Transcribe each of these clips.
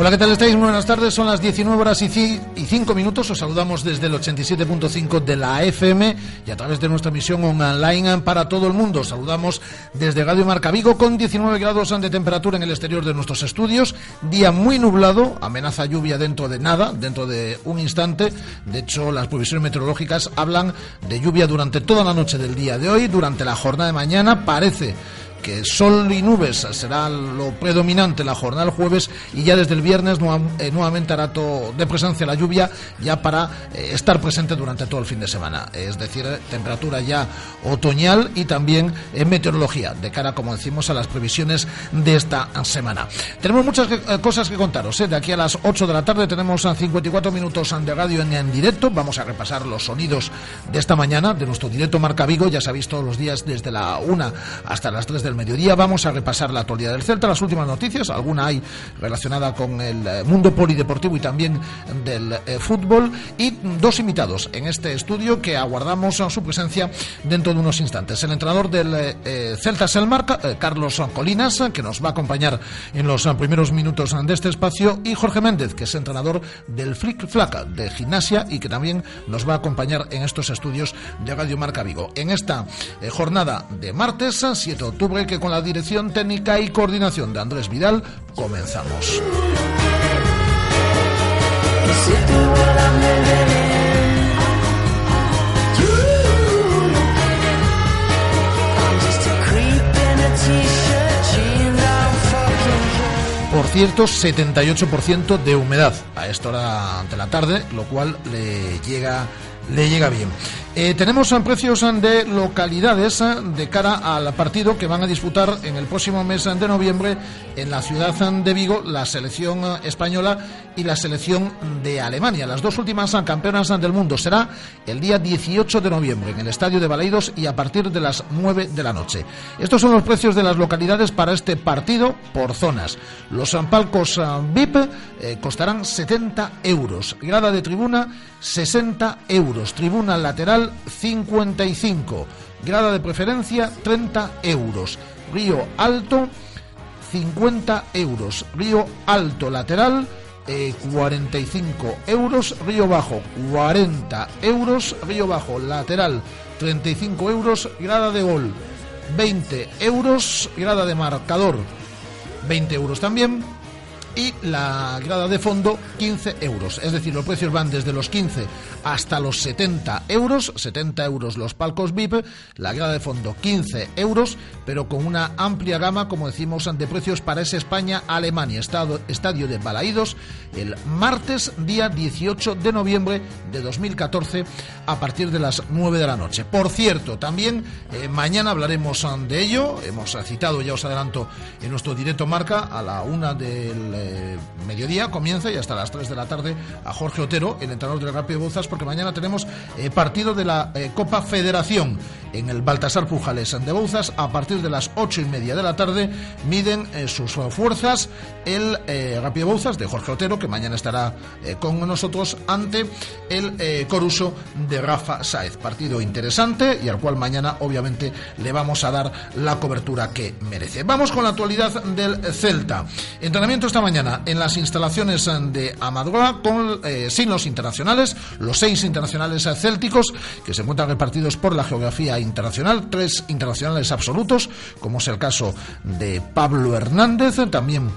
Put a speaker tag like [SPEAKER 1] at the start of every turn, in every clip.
[SPEAKER 1] Hola, ¿qué tal estáis? Muy buenas tardes. Son las 19 horas y 5 minutos. Os saludamos desde el 87.5 de la FM y a través de nuestra emisión online para todo el mundo. Saludamos desde Radio Marca Vigo con 19 grados de temperatura en el exterior de nuestros estudios. Día muy nublado, amenaza lluvia dentro de nada, dentro de un instante. De hecho, las previsiones meteorológicas hablan de lluvia durante toda la noche del día de hoy. Durante la jornada de mañana parece que sol y nubes será lo predominante la jornada del jueves y ya desde el viernes eh, nuevamente hará todo de presencia la lluvia ya para eh, estar presente durante todo el fin de semana. Es decir, temperatura ya otoñal y también en meteorología de cara, como decimos, a las previsiones de esta semana. Tenemos muchas eh, cosas que contaros. De aquí a las 8 de la tarde tenemos 54 minutos de radio en, en directo. Vamos a repasar los sonidos de esta mañana de nuestro directo Marca Vigo. Ya sabéis todos los días desde la 1 hasta las 3 de mediodía vamos a repasar la actualidad del Celta, las últimas noticias, alguna hay relacionada con el eh, mundo polideportivo y también del eh, fútbol y dos invitados en este estudio que aguardamos su presencia dentro de unos instantes. El entrenador del eh, Celta Selmarca, Carlos Colinas, que nos va a acompañar en los primeros minutos de este espacio, y Jorge Méndez, que es entrenador del Flick Flaca de gimnasia y que también nos va a acompañar en estos estudios de Radio Marca Vigo. En esta jornada de martes, 7 de octubre, que con la dirección técnica y coordinación de Andrés Vidal comenzamos. Por cierto, 78% de humedad a esta hora de la tarde, lo cual le llega, le llega bien. Eh, tenemos precios de localidades eh, de cara al partido que van a disputar en el próximo mes de noviembre en la ciudad de Vigo la selección eh, española y la selección de Alemania. Las dos últimas campeonas del mundo será el día 18 de noviembre en el estadio de Baleidos y a partir de las 9 de la noche. Estos son los precios de las localidades para este partido por zonas. Los palcos VIP costarán 70 euros. Grada de tribuna 60 euros. Tribuna lateral 55. Grada de preferencia 30 euros. Río Alto 50 euros. Río Alto lateral 45 eh, euros. Río Bajo 40 euros. Río Bajo lateral 35 euros. Grada de gol 20 euros. Grada de marcador 20 euros también y la grada de fondo 15 euros. Es decir, los precios van desde los 15 hasta los 70 euros, 70 euros los palcos VIP, la grada de fondo 15 euros, pero con una amplia gama, como decimos, de precios para ese España-Alemania, estadio de Balaídos, el martes día 18 de noviembre de 2014 a partir de las 9 de la noche. Por cierto, también eh, mañana hablaremos de ello, hemos citado, ya os adelanto, en nuestro directo marca a la una del eh, mediodía comienza y hasta las 3 de la tarde a Jorge Otero, el entrenador del Rápido Bouzas, porque mañana tenemos eh, partido de la eh, Copa Federación en el Baltasar Pujales de Bouzas. A partir de las 8 y media de la tarde miden sus fuerzas el Rápido Bouzas de Jorge Otero, que mañana estará con nosotros ante el Coruso de Rafa Saez. Partido interesante y al cual mañana obviamente le vamos a dar la cobertura que merece. Vamos con la actualidad del Celta. Entrenamiento esta mañana mañana en las instalaciones de Amadroa con eh, signos internacionales, los seis internacionales célticos que se encuentran repartidos por la geografía internacional, tres internacionales absolutos, como es el caso de Pablo Hernández, también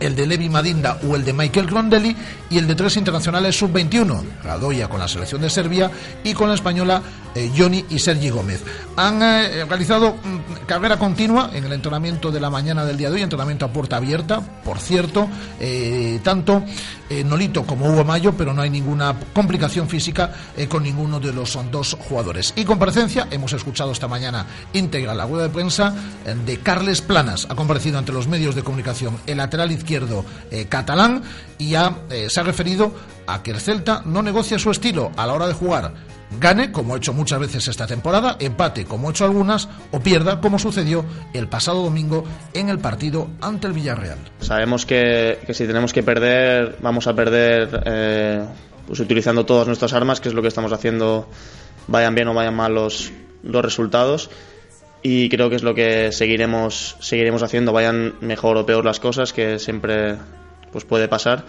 [SPEAKER 1] el de Levi Madinda o el de Michael Grondelli y el de tres internacionales sub-21, Radoya con la selección de Serbia y con la española eh, Johnny y Sergi Gómez. Han eh, realizado mm, carrera continua en el entrenamiento de la mañana del día de hoy, entrenamiento a puerta abierta, por cierto, eh, tanto Nolito como Hugo Mayo, pero no hay ninguna complicación física con ninguno de los dos jugadores. Y comparecencia, hemos escuchado esta mañana íntegra la rueda de prensa de Carles Planas, ha comparecido ante los medios de comunicación el lateral izquierdo catalán y ha, se ha referido a que el Celta no negocia su estilo a la hora de jugar gane, como ha hecho muchas veces esta temporada, empate, como ha hecho algunas, o pierda, como sucedió el pasado domingo en el partido ante el Villarreal.
[SPEAKER 2] Sabemos que, si tenemos que perder, vamos a perder eh, pues utilizando todas nuestras armas, que es lo que estamos haciendo, vayan bien o vayan mal los, los resultados. Y creo que es lo que seguiremos, seguiremos haciendo, vayan mejor o peor las cosas, que siempre pues puede pasar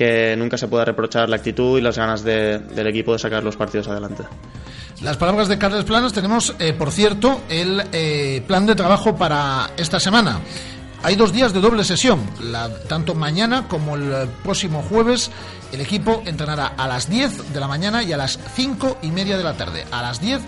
[SPEAKER 2] que nunca se pueda reprochar la actitud y las ganas del equipo de sacar los partidos adelante.
[SPEAKER 1] Las palabras de Carles Planas tenemos, eh, por cierto, el eh, plan de trabajo para esta semana. Hay dos días de doble sesión, tanto mañana como el próximo jueves. El equipo entrenará a las 10 de la mañana y a las 5 y media de la tarde. A las 10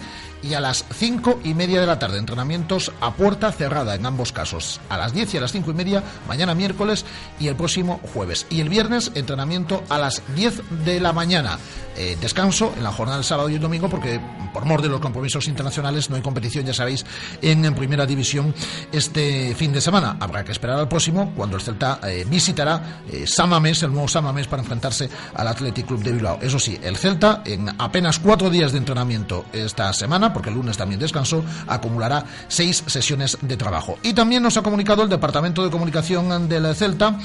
[SPEAKER 1] y a las cinco y media de la tarde. Entrenamientos a puerta cerrada en ambos casos. A las 10 y a las cinco y media, mañana miércoles y el próximo jueves. Y el viernes, entrenamiento a las 10 de la mañana. Eh, descanso en la jornada del sábado y el domingo porque por mor de los compromisos internacionales no hay competición, ya sabéis, en, primera división este fin de semana. Habrá que esperar al próximo cuando el Celta eh, visitará eh, Samamés, el nuevo Samamés, para enfrentarse al Athletic Club de Bilbao. Eso sí, el Celta en apenas cuatro días de entrenamiento esta semana, porque el lunes también descansó, acumulará seis sesiones de trabajo. Y también nos ha comunicado el Departamento de Comunicación del Celta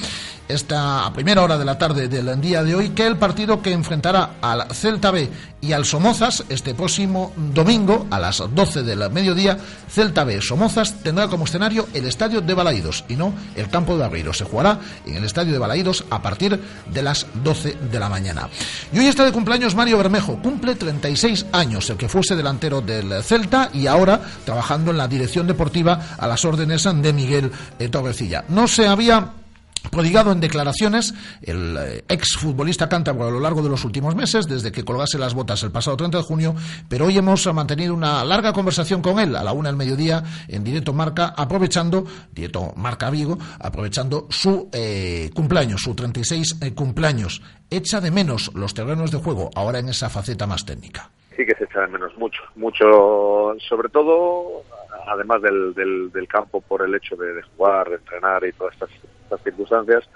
[SPEAKER 1] esta primera hora de la tarde del día de hoy que el partido que enfrentará al Celta B y al Somozas este próximo domingo a las 12 del mediodía, Celta B Somozas tendrá como escenario el estadio de Balaídos y no el campo de Aveiro. Se jugará en el estadio de Balaídos a partir de las 12 de la mañana. Y hoy está de cumpleaños Mario Bermejo, cumple 36 años, el que fuese delantero del Celta y ahora trabajando en la dirección deportiva a las órdenes de Miguel Torrecilla. No se había prodigado en declaraciones el eh, ex futbolista cántabro a lo largo de los últimos meses, desde que colgase las botas el pasado 30 de junio, pero hoy hemos mantenido una larga conversación con él a la una del mediodía en directo Marca, aprovechando, directo Marca Vigo, aprovechando su eh, cumpleaños, su 36 eh, cumpleaños. Echa de menos los terrenos de juego ahora en esa faceta más técnica.
[SPEAKER 3] Sí que se echa de menos mucho, mucho, sobre todo además del, del, campo por el hecho de, jugar, de entrenar y todas estas, circunstancias,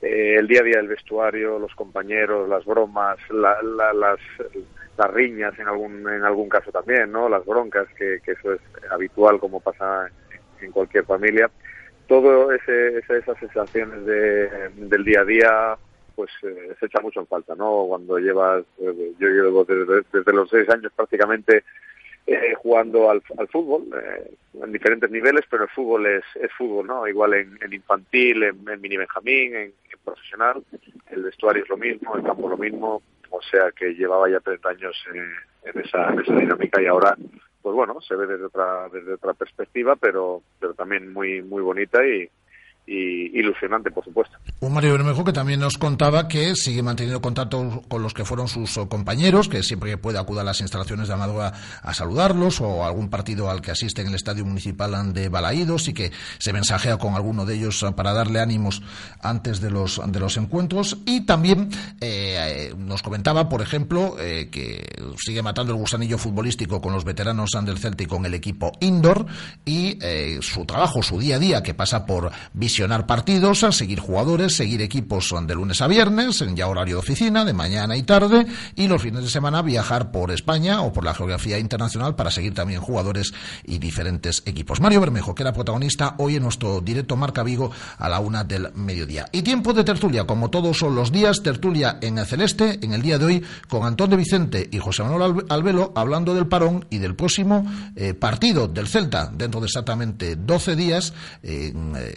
[SPEAKER 3] eh, el día a día del vestuario, los compañeros, las bromas, las, las riñas en algún, en algún caso también, ¿no? las broncas, que, eso es habitual como pasa en cualquier familia. Todo ese, esas sensaciones de, del día a día, pues eh, se echa mucho en falta, ¿no? Cuando llevas, eh, yo llevo desde, desde los seis años prácticamente eh, jugando al, al fútbol eh, en diferentes niveles, pero el fútbol es, es fútbol, ¿no? Igual en, infantil, en, mini benjamín, en, profesional, el vestuario es lo mismo, el campo lo mismo, o sea que llevaba ya 30 años en, esa, en esa dinámica y ahora, pues bueno, se ve desde otra, desde otra perspectiva, pero, pero también muy, muy bonita y, y ilusionante, por supuesto.
[SPEAKER 1] Un Mario Bermejo que también nos contaba que sigue manteniendo contacto con los que fueron sus compañeros, que siempre puede acudir a las instalaciones de Amadora a saludarlos o a algún partido al que asiste en el Estadio Municipal de Balaídos y que se mensajea con alguno de ellos para darle ánimos antes de los, de los encuentros. Y también eh, nos comentaba, por ejemplo, eh, que sigue matando el gusanillo futbolístico con los veteranos del Celta y con el equipo indoor y eh, su trabajo, su día a día, que pasa por visionar partidos, a seguir jugadores, seguir equipos de lunes a viernes, en ya horario de oficina, de mañana y tarde, y los fines de semana viajar por España o por la geografía internacional para seguir también jugadores y diferentes equipos. Mario Bermejo, que era protagonista hoy en nuestro directo Marca Vigo a la una del mediodía. Y tiempo de tertulia, como todos son los días, tertulia en el Celeste, en el día de hoy, con Antón de Vicente y José Manuel Albelo, hablando del parón y del próximo eh, partido del Celta, dentro de exactamente 12 días, en eh,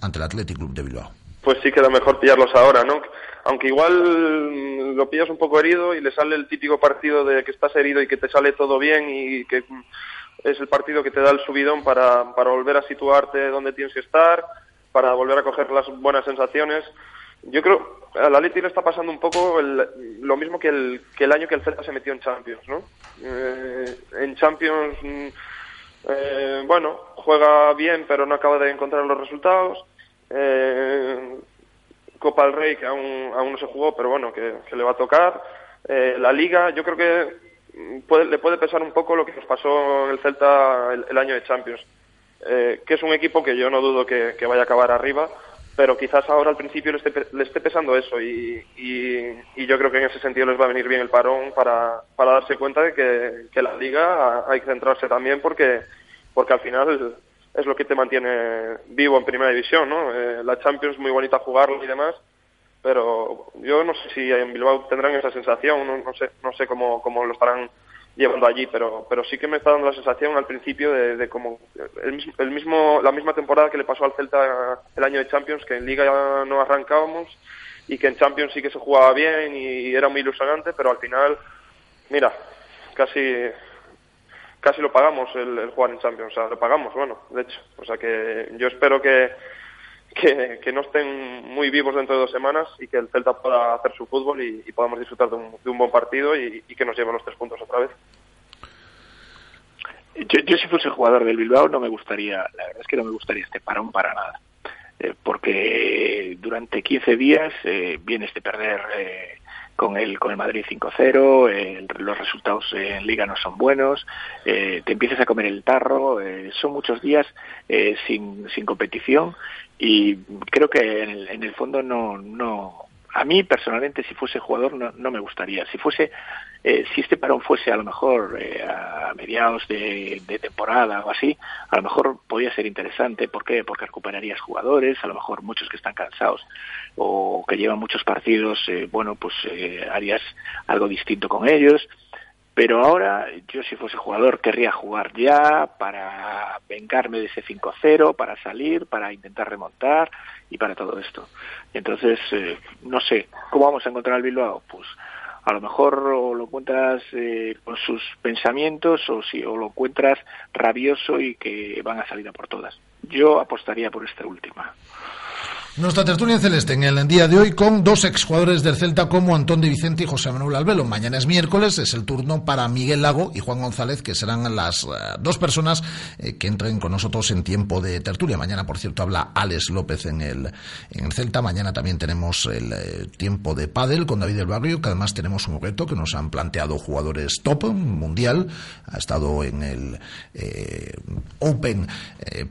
[SPEAKER 1] ante el Athletic Club de Bilbao.
[SPEAKER 4] Pues sí queda mejor pillarlos ahora, ¿no? aunque igual mm, lo pillas un poco herido y le sale el típico partido de que estás herido y que te sale todo bien y que mm, es el partido que te da el subidón para, para volver a situarte donde tienes que estar, para volver a coger las buenas sensaciones. Yo creo, al Atleti le está pasando un poco lo mismo que el, que el año que el Celta se metió en Champions, ¿no? Eh, en Champions, mm, eh, bueno, juega bien, pero no acaba de encontrar los resultados. Eh, Copa del Rey, que aún, aún no se jugó, pero bueno, que, le va a tocar. la Liga, yo creo que le puede pesar un poco lo que nos pasó en el Celta el, año de Champions, que es un equipo que yo no dudo que vaya a acabar arriba, pero quizás ahora al principio le esté, le esté pesando eso y, y, yo creo que en ese sentido les va a venir bien el parón para, para darse cuenta de que, que la liga hay que centrarse también porque, porque al final es lo que te mantiene vivo en primera división, ¿no? Eh, la Champions es muy bonita jugarla y demás, pero yo no sé si en Bilbao tendrán esa sensación, no, no sé, no sé cómo, cómo lo estarán llevando allí, pero, pero sí que me está dando la sensación al principio de, de como el, mismo, la misma temporada que le pasó al Celta el año de Champions, que en Liga ya no arrancábamos y que en Champions sí que se jugaba bien y era muy ilusionante, pero al final, mira, casi casi lo pagamos el, jugar en Champions, o sea, lo pagamos, bueno, de hecho, o sea que yo espero que que, no estén muy vivos dentro de dos semanas y que el Celta pueda hacer su fútbol y, podamos disfrutar de un, buen partido y, que nos lleven los tres puntos otra vez.
[SPEAKER 5] Yo, si fuese jugador del Bilbao no me gustaría, la verdad es que no me gustaría este parón para nada, eh, porque durante 15 días eh, vienes de perder eh, con el con el Madrid 5-0, los resultados en Liga no son buenos, te empiezas a comer el tarro, son muchos días sin, sin competición y creo que en el, fondo no, no, a mí personalmente si fuese jugador no, no me gustaría. Si fuese, eh, si este parón fuese a lo mejor eh, a mediados de, temporada o así, a lo mejor podría ser interesante. ¿Por qué? Porque recuperarías jugadores, a lo mejor muchos que están cansados o que llevan muchos partidos, eh, bueno, pues harías algo distinto con ellos. Pero ahora, yo si fuese jugador, querría jugar ya para vengarme de ese 5-0, para salir, para intentar remontar y para todo esto. entonces, eh, no sé, ¿cómo vamos a encontrar al Bilbao? Pues a lo mejor o lo encuentras eh, con sus pensamientos o, si, o lo encuentras rabioso y que van a salir a por todas. Yo apostaría por esta última.
[SPEAKER 1] Nuestra tertulia en celeste en el día de hoy con dos exjugadores del Celta como Antón de Vicente y José Manuel Albelo. Mañana es miércoles, es el turno para Miguel Lago y Juan González, que serán las eh, dos personas eh, que entren con nosotros en tiempo de tertulia. Mañana, por cierto, habla Alex López en el, en el Celta. Mañana también tenemos el eh, tiempo de pádel con David del Barrio, que además tenemos un reto que nos han planteado jugadores top mundial. Ha estado en el Open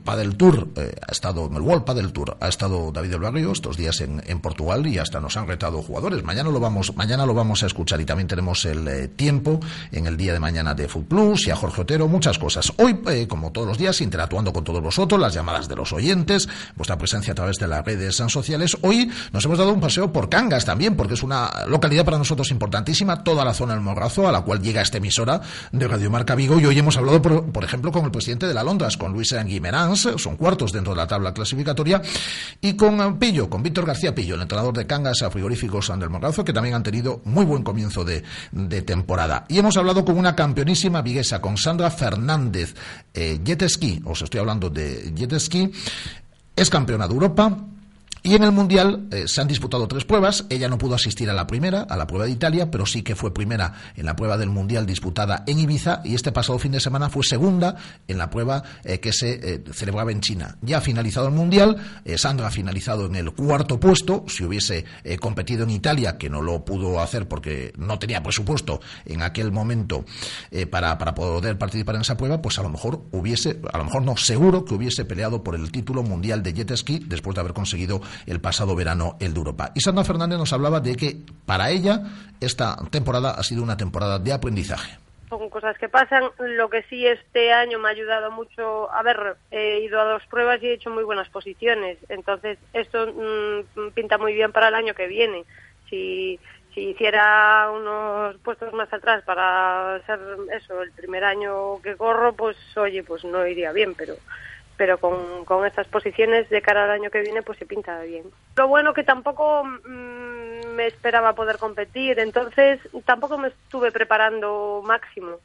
[SPEAKER 1] Padel Tour, ha estado en el World Padel Tour, ha estado David del Barrio estos días en, Portugal y hasta nos han retado jugadores. Mañana lo vamos, mañana lo vamos a escuchar y también tenemos el eh, tiempo en el día de mañana de Food Plus y a Jorge Otero, muchas cosas. Hoy, eh, como todos los días, interactuando con todos vosotros, las llamadas de los oyentes, vuestra presencia a través de las redes sociales. Hoy nos hemos dado un paseo por Cangas también, porque es una localidad para nosotros importantísima, toda la zona del Morrazo, a la cual llega esta emisora de Radio Marca Vigo. Y hoy hemos hablado, por, ejemplo, con el presidente de la Londras, con Luis Guimerans, son cuartos dentro de la tabla clasificatoria, y con Pillo, con Víctor García Pillo, el entrenador de Cangas a Frigoríficos Andel Morrazo, que también han tenido muy buen comienzo de, temporada. Y hemos hablado con una campeonísima viguesa, con Sandra Fernández, eh, jet ski, os estoy hablando de jet ski, es campeona de Europa, y en el Mundial eh, se han disputado tres pruebas. Ella no pudo asistir a la primera, a la prueba de Italia, pero sí que fue primera en la prueba del Mundial disputada en Ibiza y este pasado fin de semana fue segunda en la prueba eh, que se eh, celebraba en China. Ya ha finalizado el Mundial, Sandra ha finalizado en el cuarto puesto. Si hubiese competido en Italia, que no lo pudo hacer porque no tenía presupuesto en aquel momento para, para poder participar en esa prueba, pues a lo mejor hubiese, a lo mejor no, seguro que hubiese peleado por el título mundial de jet ski después de haber conseguido el pasado verano el de Europa. Y Sandra Fernández nos hablaba de que para ella esta temporada ha sido una temporada de aprendizaje
[SPEAKER 6] son cosas que pasan. Lo que sí este año me ha ayudado mucho, ver, he ido a dos pruebas y he hecho muy buenas posiciones. Entonces, esto mm, pinta muy bien para el año que viene. Si, si hiciera unos puestos más atrás para ser eso, el primer año que corro, pues oye, pues no iría bien, pero pero con, con estas posiciones de cara al año que viene pues se pinta bien. Lo bueno que tampoco mm, me esperaba poder competir, entonces tampoco me estuve preparando máximo.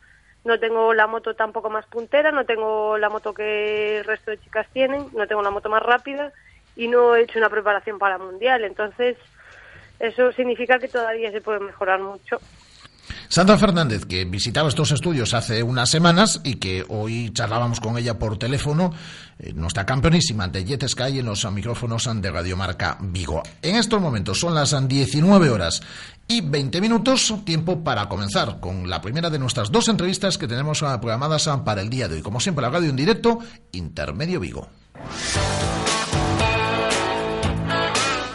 [SPEAKER 6] No tengo la moto tampoco más puntera, no tengo la moto que el resto de chicas tienen, no tengo la moto más rápida y no he hecho una preparación para mundial, entonces eso significa que todavía se puede mejorar mucho.
[SPEAKER 1] Sandra Fernández, que visitaba estos estudios hace unas semanas y que hoy charlábamos con ella por teléfono, eh, nuestra campeonísima de Jet Sky en los micrófonos de Radiomarca Vigo. En estos momentos son las 19 horas y 20 minutos, tiempo para comenzar con la primera de nuestras dos entrevistas que tenemos ah, programadas ah, para el día de hoy. Como siempre, la radio en directo, Intermedio Vigo.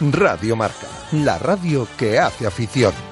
[SPEAKER 7] Radio Marca, la radio que hace afición.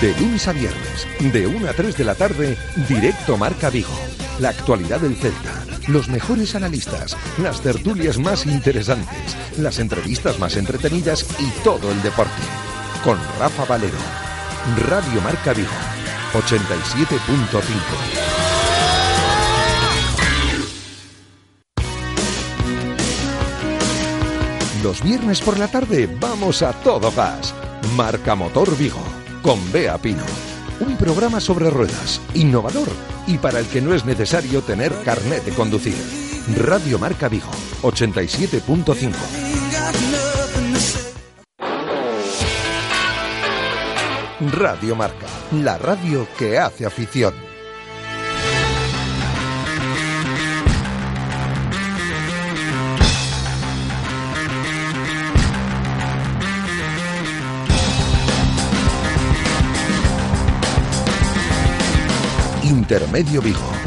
[SPEAKER 7] De lunes a viernes, de 1 a 3 de la tarde, directo Marca Vigo. La actualidad del Celta, los mejores analistas, las tertulias más interesantes, las entrevistas más entretenidas y todo el deporte. Con Rafa Valero. Radio Marca Vigo, 87.5. Los viernes por la tarde vamos a todo gas. Marca Motor Vigo con Bea Pino. Un programa sobre ruedas, innovador y para el que no es necesario tener carnet de conducir. Radio Marca Vigo, 87.5. Radio Marca, la radio que hace afición. Intermedio Vigo.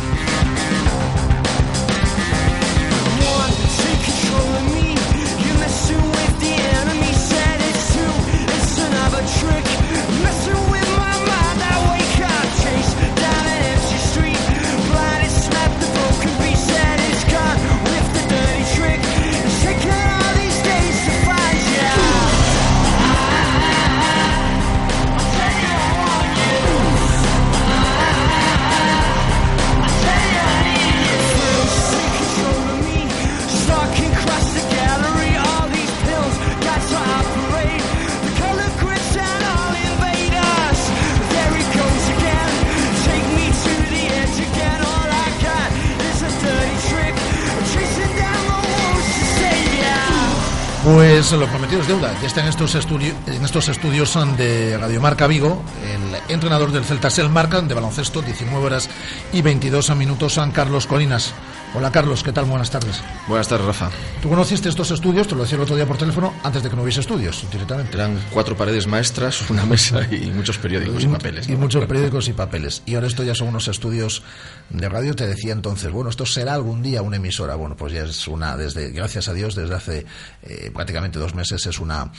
[SPEAKER 1] Está en estos, estudios en estos estudios de Radiomarca Vigo el entrenador del Celta Sel Marca de baloncesto, 19 horas y 22 minutos, San Carlos Colinas. Hola Carlos, ¿qué tal? Buenas tardes.
[SPEAKER 8] Buenas tardes, Rafa.
[SPEAKER 1] ¿Tú conociste estos estudios? Te lo decía el otro día por teléfono, antes de que no hubiese estudios, directamente.
[SPEAKER 8] Eran cuatro paredes maestras, una mesa y muchos periódicos y, papeles.
[SPEAKER 1] Y muchos periódicos y papeles. Y ahora esto ya son unos estudios de radio. Te decía entonces, bueno, esto será algún día una emisora. Bueno, pues ya es una, desde, gracias a Dios, desde hace eh, prácticamente dos meses es una,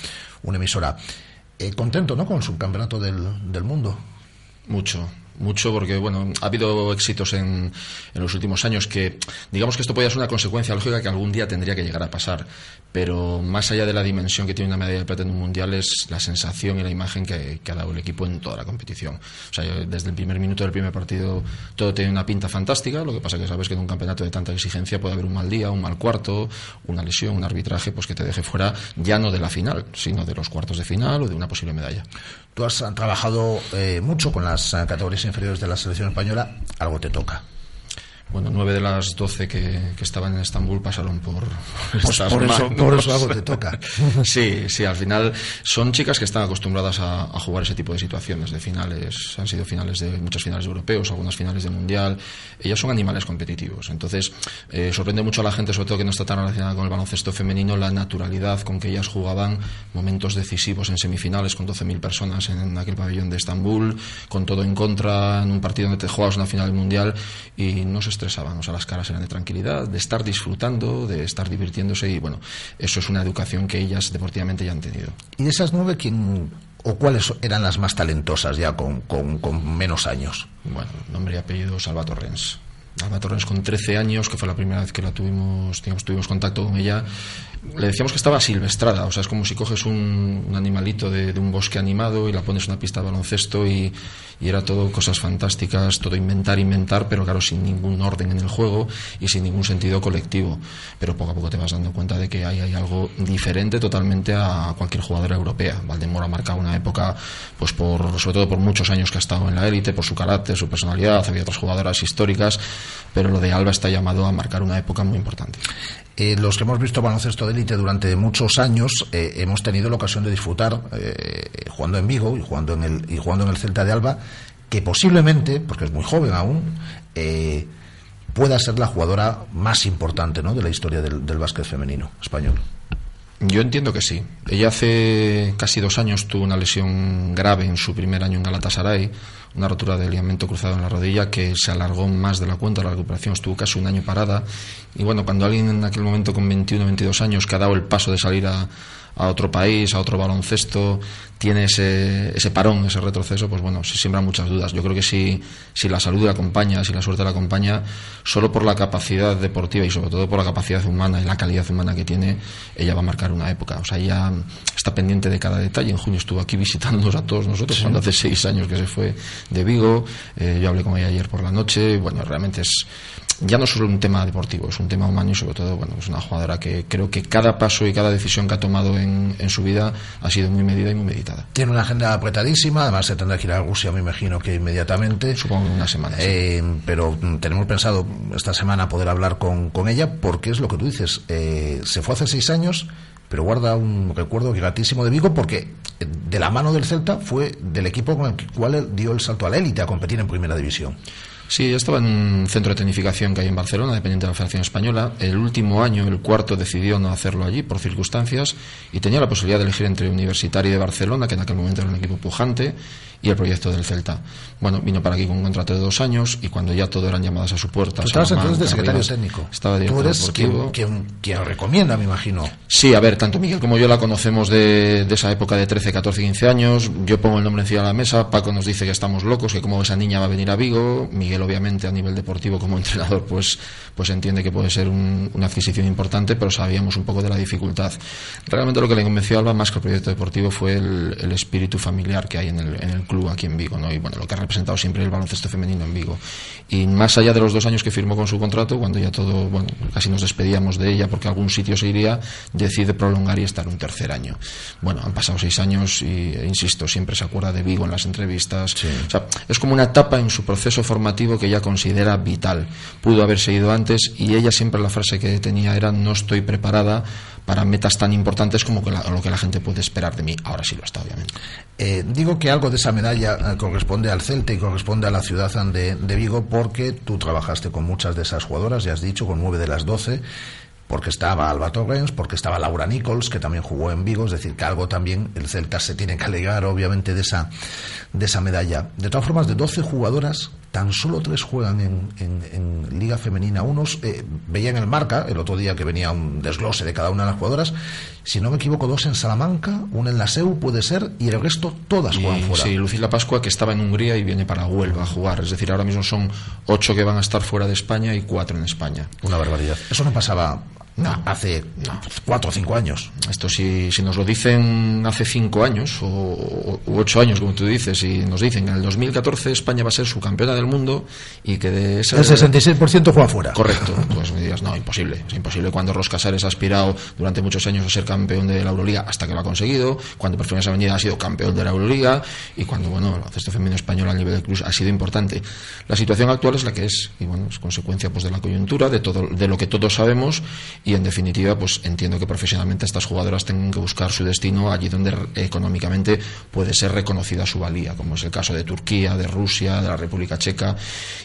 [SPEAKER 1] una emisora. Eh, contento, ¿no? Con el subcampeonato del, del mundo.
[SPEAKER 8] Mucho, mucho porque bueno ha habido éxitos en, en, los últimos años que digamos que esto podría ser una consecuencia lógica que algún día tendría que llegar a pasar. Pero más allá de la dimensión que tiene una medalla de plata en un mundial es la sensación y la imagen que, ha dado el equipo en toda la competición. O sea desde el primer minuto del primer partido todo tiene una pinta fantástica. Lo que pasa que sabes que en un campeonato de tanta exigencia puede haber un mal día un mal cuarto una lesión un arbitraje pues que te deje fuera ya no de la final sino de los cuartos de final o de una posible medalla.
[SPEAKER 1] Tú has trabajado eh, mucho con las eh, categorías inferiores de la selección española, algo te toca.
[SPEAKER 8] Bueno, nueve de las doce que, que estaban en Estambul pasaron por,
[SPEAKER 1] Pues
[SPEAKER 8] estas
[SPEAKER 1] por eso- por eso algo te toca.
[SPEAKER 8] sí, sí, al final son chicas que están acostumbradas a, a jugar ese tipo de situaciones, de finales, han sido finales de muchas finales de europeos, algunas finales de mundial. Ellas son animales competitivos. Entonces, eh, sorprende mucho a la gente, sobre todo que no está tan relacionada con el baloncesto femenino, la naturalidad con que ellas jugaban momentos decisivos en semifinales con 12.000 personas en aquel pabellón de Estambul, con todo en contra, en un partido donde te juegas una final mundial y no se estresaban. O sea, las caras eran de tranquilidad, de estar disfrutando, de estar divirtiéndose y bueno, eso es una educación que ellas deportivamente ya han tenido.
[SPEAKER 1] ¿Y de esas nueve, quién o cuáles eran las más talentosas ya con, con- con menos años?
[SPEAKER 8] Bueno, nombre y apellido Salva Alba Torrens con 13 años, que fue la primera vez que la tuvimos, digamos, tuvimos contacto con ella, le decíamos que estaba silvestrada, o sea, es como si coges un, animalito de, un bosque animado y la pones en una pista de baloncesto y, y era todo cosas fantásticas, todo inventar, inventar, pero claro, sin ningún orden en el juego y sin ningún sentido colectivo. Pero poco a poco te vas dando cuenta de que hay, hay algo diferente totalmente a cualquier jugadora europea. Valdemoro ha marcado una época, pues por, sobre todo por muchos años que ha estado en la élite, por su carácter, su personalidad, había otras jugadoras históricas, pero lo de Alba está llamado a marcar una época muy importante.
[SPEAKER 1] Eh, los que hemos visto baloncesto de élite durante muchos años eh, hemos tenido la ocasión de disfrutar eh, jugando en Vigo y jugando en el y jugando en el Celta de Alba que posiblemente porque es muy joven aún pueda ser la jugadora más importante ¿no? de la historia del, del básquet femenino español
[SPEAKER 8] Yo entiendo que sí. Ella hace casi dos años tuvo una lesión grave en su primer año en Galatasaray, una rotura de ligamento cruzado en la rodilla que se alargó más de la cuenta. La recuperación estuvo casi un año parada. Y bueno, cuando alguien en aquel momento con 21 22 años que ha dado el paso de salir a, a otro país, a otro baloncesto, tiene ese, ese parón, ese retroceso, pues bueno, se siembran muchas dudas. Yo creo que si, si la salud le acompaña, si la suerte le acompaña, solo por la capacidad deportiva y sobre todo por la capacidad humana y la calidad humana que tiene, ella va a marcar una época. O sea, ella está pendiente de cada detalle. En junio estuvo aquí visitándonos a todos nosotros,
[SPEAKER 1] Sí.
[SPEAKER 8] cuando hace seis años que se fue de Vigo. Eh, yo hablé con ella ayer por la noche. Bueno, realmente es ya no solo un tema deportivo, es un tema humano y sobre todo, bueno, es una jugadora que creo que cada paso y cada decisión que ha tomado en, en su vida ha sido muy medida y muy meditada.
[SPEAKER 1] tiene una agenda apretadísima además se tendrá que ir a Rusia me imagino que inmediatamente.
[SPEAKER 8] Supongo una semana
[SPEAKER 1] Eh, pero tenemos pensado esta semana poder hablar con, con ella porque es lo que tú dices eh, se fue hace seis años pero guarda un recuerdo gratísimo de Vigo porque de la mano del Celta fue del equipo con el cual dio el salto a la élite a competir en primera división
[SPEAKER 8] Sí, ella estaba en un centro de tecnificación que hay en Barcelona, dependiente de la Federación Española. El último año, el cuarto, decidió no hacerlo allí por circunstancias y tenía la posibilidad de elegir entre Universitario de Barcelona, que en aquel momento era un equipo pujante, y el proyecto del Celta. Bueno, vino para aquí con un contrato de dos años y cuando ya todo eran llamadas a su puerta.
[SPEAKER 1] tú estabas entonces de secretario técnico
[SPEAKER 8] Estaba
[SPEAKER 1] tú eres quien, quien, quien recomienda me imagino
[SPEAKER 8] Sí, a ver, tanto Miguel como yo la conocemos de, de esa época de 13, 14, 15 años. Yo pongo el nombre encima de la mesa. Paco nos dice que estamos locos, que como esa niña va a venir a Vigo. Miguel, obviamente, a nivel deportivo como entrenador, pues, pues entiende que puede ser un- una adquisición importante, pero sabíamos un poco de la dificultad. Realmente lo que le convenció a Alba más que el proyecto deportivo fue el, el espíritu familiar que hay en el, en el club aquí en Vigo, ¿no? Y bueno, lo que ha representado siempre el baloncesto femenino en Vigo. Y más allá de los dos años que firmó con su contrato, cuando ya todo, bueno, casi nos despedíamos de ella porque a algún sitio se iría, decide prolongar y estar un tercer año. Bueno, han pasado seis años y, e insisto, siempre se acuerda de Vigo en las entrevistas. O sea, es como una etapa en su proceso formativo que ella considera vital. Pudo haberse ido antes y ella siempre la frase que tenía era no estoy preparada para metas tan importantes como que la- lo que la gente puede esperar de mí. Ahora sí lo está, obviamente.
[SPEAKER 1] Eh, digo que algo de esa medalla eh, corresponde al Celta y corresponde a la ciudad de, Vigo porque tú trabajaste con muchas de esas jugadoras, ya has dicho, con nueve de las doce, porque estaba Alba Torrens, porque estaba Laura Nichols, que también jugó en Vigo, es decir, que algo también el Celta se tiene que alegar, obviamente, de esa, de esa medalla. De todas formas, de 12 jugadoras, tan solo tres juegan en, en- en Liga Femenina. Unos, eh, veía en el marca, el otro día que venía un desglose de cada una de las jugadoras, si no me equivoco, dos en Salamanca, una en la SEU, puede ser, y el resto todas juegan
[SPEAKER 8] Y,
[SPEAKER 1] fuera.
[SPEAKER 8] Sí, Lucila Pascua, que estaba en Hungría y viene para Huelva a jugar. Es decir, ahora mismo son ocho que van a estar fuera de España y cuatro en España.
[SPEAKER 1] Una barbaridad. Eso no pasaba No, hace cuatro o cinco años.
[SPEAKER 8] Esto si, si nos lo dicen hace cinco años o, u ocho años, como tú dices, y nos dicen que en el 2014 España va a ser su campeona del mundo y que de ese...
[SPEAKER 1] El 66% juega fuera.
[SPEAKER 8] Correcto. Pues me digas, no, imposible. Es imposible cuando Ros Casares ha aspirado durante muchos años a ser campeón de la Euroliga hasta que lo ha conseguido, cuando Perfumes Avenida ha sido campeón de la Euroliga y cuando, bueno, el cesto femenino español a nivel de club ha sido importante. La situación actual es la que es y, bueno, es consecuencia pues de la coyuntura, de, todo, de lo que todos sabemos y en definitiva pues entiendo que profesionalmente estas jugadoras tengan que buscar su destino allí donde económicamente puede ser reconocida su valía, como es el caso de Turquía, de Rusia, de la República Checa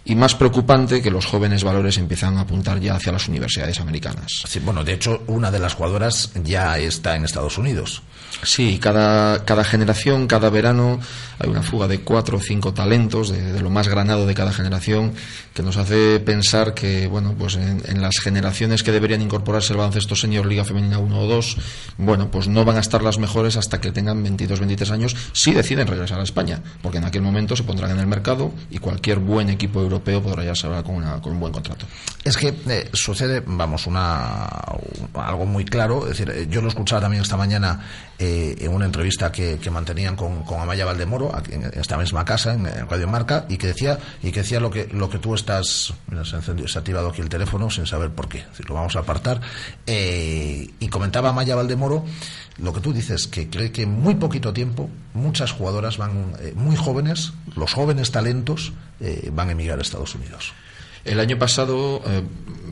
[SPEAKER 8] y más preocupante que los jóvenes valores empiezan a apuntar ya hacia las universidades americanas.
[SPEAKER 1] Bueno, de hecho una de las jugadoras ya está en Estados Unidos.
[SPEAKER 8] Sí, cada, cada generación, cada verano hay una fuga de cuatro o cinco talentos de, de, lo más granado de cada generación que nos hace pensar que, bueno, pues en, en las generaciones que deberían incorporarse al baloncesto senior Liga Femenina 1 o 2, bueno, pues no van a estar las mejores hasta que tengan 22, 23 años. Si deciden regresar a España, porque en aquel momento se pondrán en el mercado y cualquier buen equipo europeo podrá ya salvar con, una, con un buen contrato.
[SPEAKER 1] Es que eh, sucede, vamos, una, algo muy claro, es decir, yo lo escuchaba también esta mañana eh, en una entrevista que, mantenían con, Amaya Valdemoro en esta misma casa en, en, Radio Marca y que decía y que decía lo que lo que tú estás mira, se, ha se ha activado aquí el teléfono sin saber por qué. Decir, lo vamos a apartar. Eh, y comentaba Amaya Valdemoro lo que tú dices que cree que en muy poquito tiempo muchas jugadoras van eh, muy jóvenes los jóvenes talentos eh, van a emigrar a Estados Unidos
[SPEAKER 8] el año pasado, eh,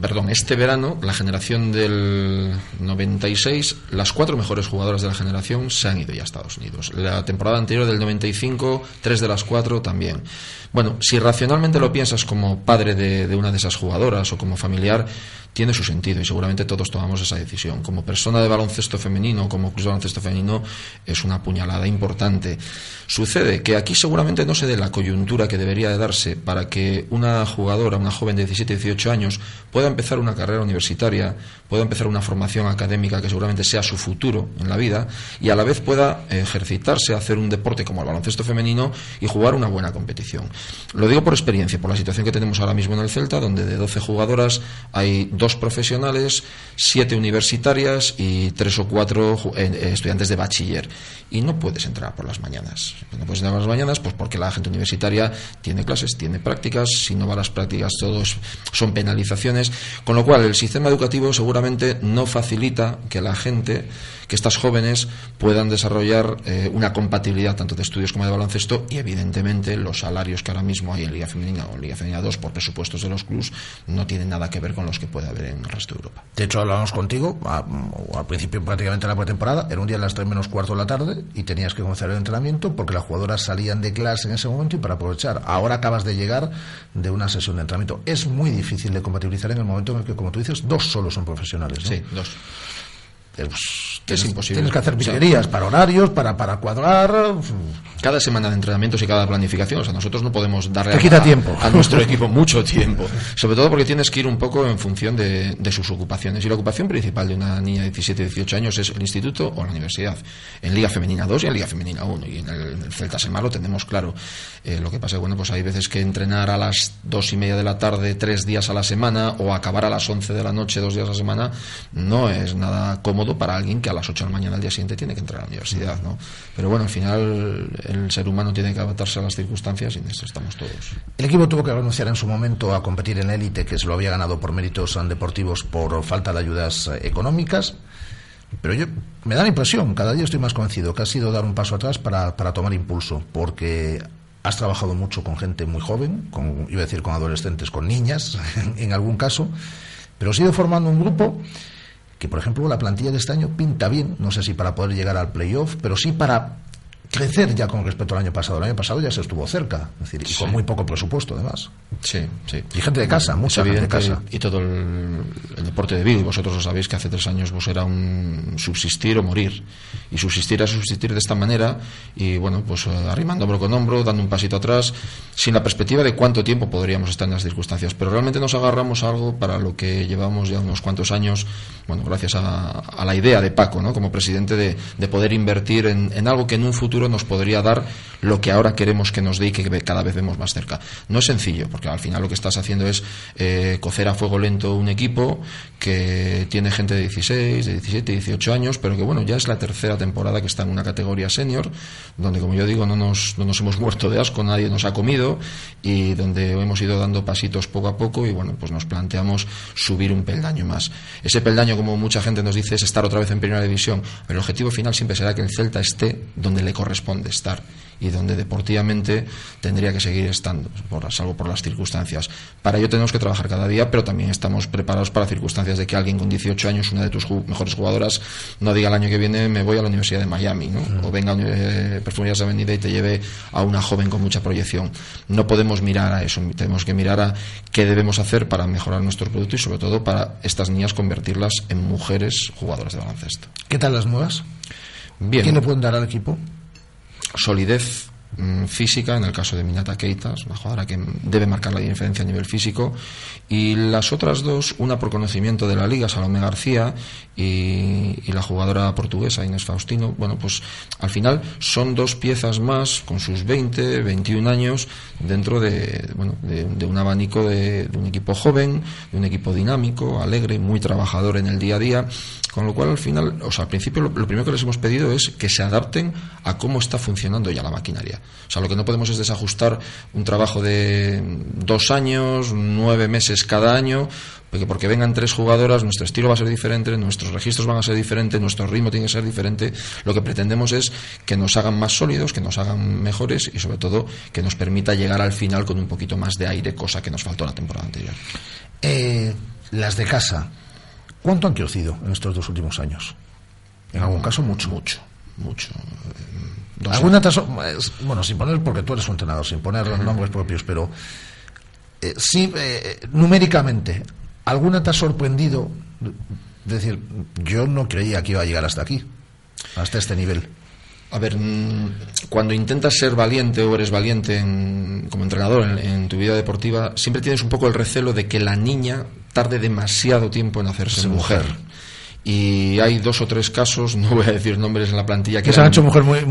[SPEAKER 8] perdón, este verano, la generación del 96, las cuatro mejores jugadoras de la generación se han ido ya a Estados Unidos. La temporada anterior del 95, tres de las cuatro también. Bueno, si racionalmente lo piensas como padre de, una de esas jugadoras o como familiar, tiene su sentido y seguramente todos tomamos esa decisión. Como persona de baloncesto femenino, como club de baloncesto femenino, es una puñalada importante. Sucede que aquí seguramente no se dé la coyuntura que debería de darse para que una jugadora, una joven de 17, 18 años, pueda empezar una carrera universitaria, pueda empezar una formación académica que seguramente sea su futuro en la vida y a la vez pueda ejercitarse, hacer un deporte como el baloncesto femenino y jugar una buena competición. Lo digo por experiencia, por la situación que tenemos ahora mismo en el Celta, donde de 12 jugadoras hay dos profesionales, siete universitarias y tres o cuatro estudiantes de bachiller. Y no puedes entrar por las mañanas. No puedes entrar por las mañanas pues porque la gente universitaria tiene clases, tiene prácticas, si no va a las prácticas todos son penalizaciones, con lo cual el sistema educativo seguramente no facilita que la gente, que estas jóvenes puedan desarrollar eh, una compatibilidad tanto de estudios como de baloncesto y evidentemente los salarios que ahora mismo hay en Liga Femenina o en Liga Femenina 2 por presupuestos de los clubs no tienen nada que ver con los que puede haber en el resto de Europa.
[SPEAKER 1] De hecho, hablábamos contigo a, al principio prácticamente de la pretemporada, era un día a las 3 menos cuarto de la tarde y tenías que comenzar el entrenamiento porque las jugadoras salían de clase en ese momento y para aprovechar. Ahora acabas de llegar de una sesión de entrenamiento. Es muy difícil de compatibilizar en el momento en el que, como tú dices, dos solo son profesionales. ¿no?
[SPEAKER 8] Sí, dos.
[SPEAKER 1] Es imposible. Tienes que hacer o sea, para horarios, para, para cuadrar.
[SPEAKER 8] Cada semana de entrenamientos y cada planificación. O sea, nosotros no podemos darle
[SPEAKER 1] Te quita
[SPEAKER 8] a,
[SPEAKER 1] tiempo.
[SPEAKER 8] a nuestro equipo mucho tiempo. Sobre todo porque tienes que ir un poco en función de, de, sus ocupaciones. Y la ocupación principal de una niña de 17, 18 años es el instituto o la universidad. En Liga Femenina 2 y en Liga Femenina 1. Y en el, en el Celta Semar lo tenemos claro. Eh, lo que pasa es bueno, pues hay veces que entrenar a las dos y media de la tarde, tres días a la semana, o acabar a las 11 de la noche, dos días a la semana, no es nada cómodo para alguien que a las 8 de la mañana al día siguiente tiene que entrar a la universidad, ¿no? Pero bueno, al final el ser humano tiene que adaptarse a las circunstancias y en esto estamos todos.
[SPEAKER 1] El equipo tuvo que renunciar en su momento a competir en élite, que se lo había ganado por méritos deportivos por falta de ayudas económicas. Pero yo me da la impresión, cada día estoy más convencido, que ha sido dar un paso atrás para, para tomar impulso, porque has trabajado mucho con gente muy joven, con, iba a decir con adolescentes, con niñas, en algún caso, pero has ido formando un grupo por ejemplo la plantilla de este año pinta bien, no sé si para poder llegar al playoff, pero sí para crecer ya con respecto al año pasado. El año pasado ya se estuvo cerca, es decir, y sí. con muy poco presupuesto además.
[SPEAKER 8] Sí, sí.
[SPEAKER 1] Y gente de casa, mucha gente de casa.
[SPEAKER 8] Y todo el, el deporte de vida, y vosotros lo sabéis que hace tres años vos era un subsistir o morir. Y subsistir a subsistir de esta manera, y bueno, pues uh, arrimando hombro con hombro, dando un pasito atrás, sin la perspectiva de cuánto tiempo podríamos estar en las circunstancias. Pero realmente nos agarramos a algo para lo que llevamos ya unos cuantos años, bueno, gracias a, a la idea de Paco, ¿no? Como presidente de, de poder invertir en, en algo que en un futuro nos podría dar lo que ahora queremos que nos dé y que cada vez vemos más cerca. No es sencillo, porque al final lo que estás haciendo es eh, cocer a fuego lento un equipo que tiene gente de 16, de 17, 18 años, pero que bueno, ya es la tercera temporada que está en una categoría senior, donde como yo digo, no nos, no nos hemos muerto de asco, nadie nos ha comido y donde hemos ido dando pasitos poco a poco y bueno, pues nos planteamos subir un peldaño más. Ese peldaño, como mucha gente nos dice, es estar otra vez en primera división. El objetivo final siempre será que el Celta esté donde le corresponde estar y donde deportivamente tendría que seguir estando, por, salvo por las circunstancias. Para ello tenemos que trabajar cada día, pero también estamos preparados para circunstancias de que alguien con 18 años, una de tus mejores jugadoras, no diga el año que viene me voy a la Universidad de Miami, ¿no? o venga a eh, Perfumerías Avenida y te lleve a una joven con mucha proyección. No podemos mirar a eso, tenemos que mirar a qué debemos hacer para mejorar nuestro producto y sobre todo para estas niñas convertirlas en mujeres jugadoras de baloncesto.
[SPEAKER 1] ¿Qué tal las nuevas?
[SPEAKER 8] Bien.
[SPEAKER 1] ¿Qué le pueden dar al equipo?
[SPEAKER 8] Solidez mm, física, en el caso de Minata Keita, es una jugadora que debe marcar la diferencia a nivel físico, y las otras dos, una por conocimiento de la liga, Salomé García, y, la jugadora portuguesa Inés Faustino, bueno, pues al final son dos piezas más, con sus 20, 21 años, dentro de, bueno, de, un abanico de, de un equipo joven, de un equipo dinámico, alegre, muy trabajador en el día a día, con lo cual, al final, o sea, al principio lo, primero que les hemos pedido es que se adapten a cómo está funcionando ya la maquinaria. O sea, lo que no podemos es desajustar un trabajo de dos años, nueve meses cada año, porque porque vengan tres jugadoras, nuestro estilo va a ser diferente, nuestros registros van a ser diferentes, nuestro ritmo tiene que ser diferente. Lo que pretendemos es que nos hagan más sólidos, que nos hagan mejores y, sobre todo, que nos permita llegar al final con un poquito más de aire, cosa que nos faltó la temporada anterior.
[SPEAKER 1] Eh, las de casa ¿Cuánto han crecido en estos dos últimos años? En algún caso, mucho.
[SPEAKER 8] Mucho, mucho.
[SPEAKER 1] ¿Alguna tasa, bueno, sin poner, porque tú eres un entrenador, sin poner los nombres propios, pero eh, sí, eh, numéricamente, ¿alguna te ha sorprendido? Es decir, yo no creía que iba a llegar hasta aquí, hasta este nivel.
[SPEAKER 8] A ver, mm, cuando intentas ser valiente o eres valiente como entrenador en, tu vida deportiva, siempre tienes un poco el recelo de que la niña tarde demasiado tiempo en hacerse mujer. Y hay dos o tres casos, no voy a decir nombres en la plantilla, que,
[SPEAKER 1] eran, hecho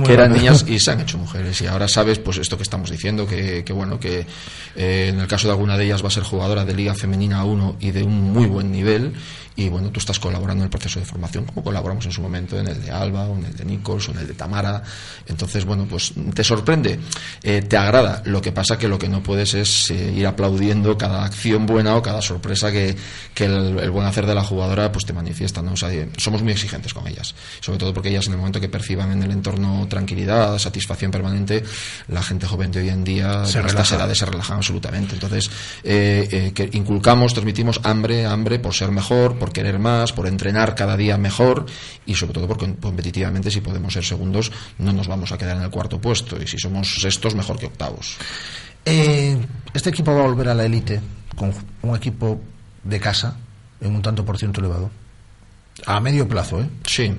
[SPEAKER 8] que eran niñas y se han hecho mujeres. Y ahora sabes, pues esto que estamos diciendo, que, bueno, que eh, en el caso de alguna de ellas va a ser jugadora de Liga Femenina 1 y de un muy buen nivel y bueno, tú estás colaborando en el proceso de formación como colaboramos en su momento en el de Alba o en el de Nichols o en el de Tamara. Entonces, bueno, pues te sorprende, eh, te agrada. Lo que pasa que lo que no puedes es eh, ir aplaudiendo cada acción buena o cada sorpresa que, que el, buen hacer de la jugadora pues te manifiesta. ¿no? O sea, eh, somos muy exigentes con ellas, sobre todo porque ellas en el momento que perciban en el entorno tranquilidad, satisfacción permanente, la gente joven de hoy en día,
[SPEAKER 1] se
[SPEAKER 8] estas edades se relajan absolutamente. Entonces, que inculcamos, transmitimos hambre, hambre por ser mejor, por querer más, por entrenar cada día mejor y sobre todo porque competitivamente si podemos ser segundos no nos vamos a quedar en el cuarto puesto y si somos sextos mejor que octavos.
[SPEAKER 1] Eh, este equipo va a volver a la élite con un equipo de casa en un tanto por ciento elevado. A medio plazo, ¿eh?
[SPEAKER 8] Sí,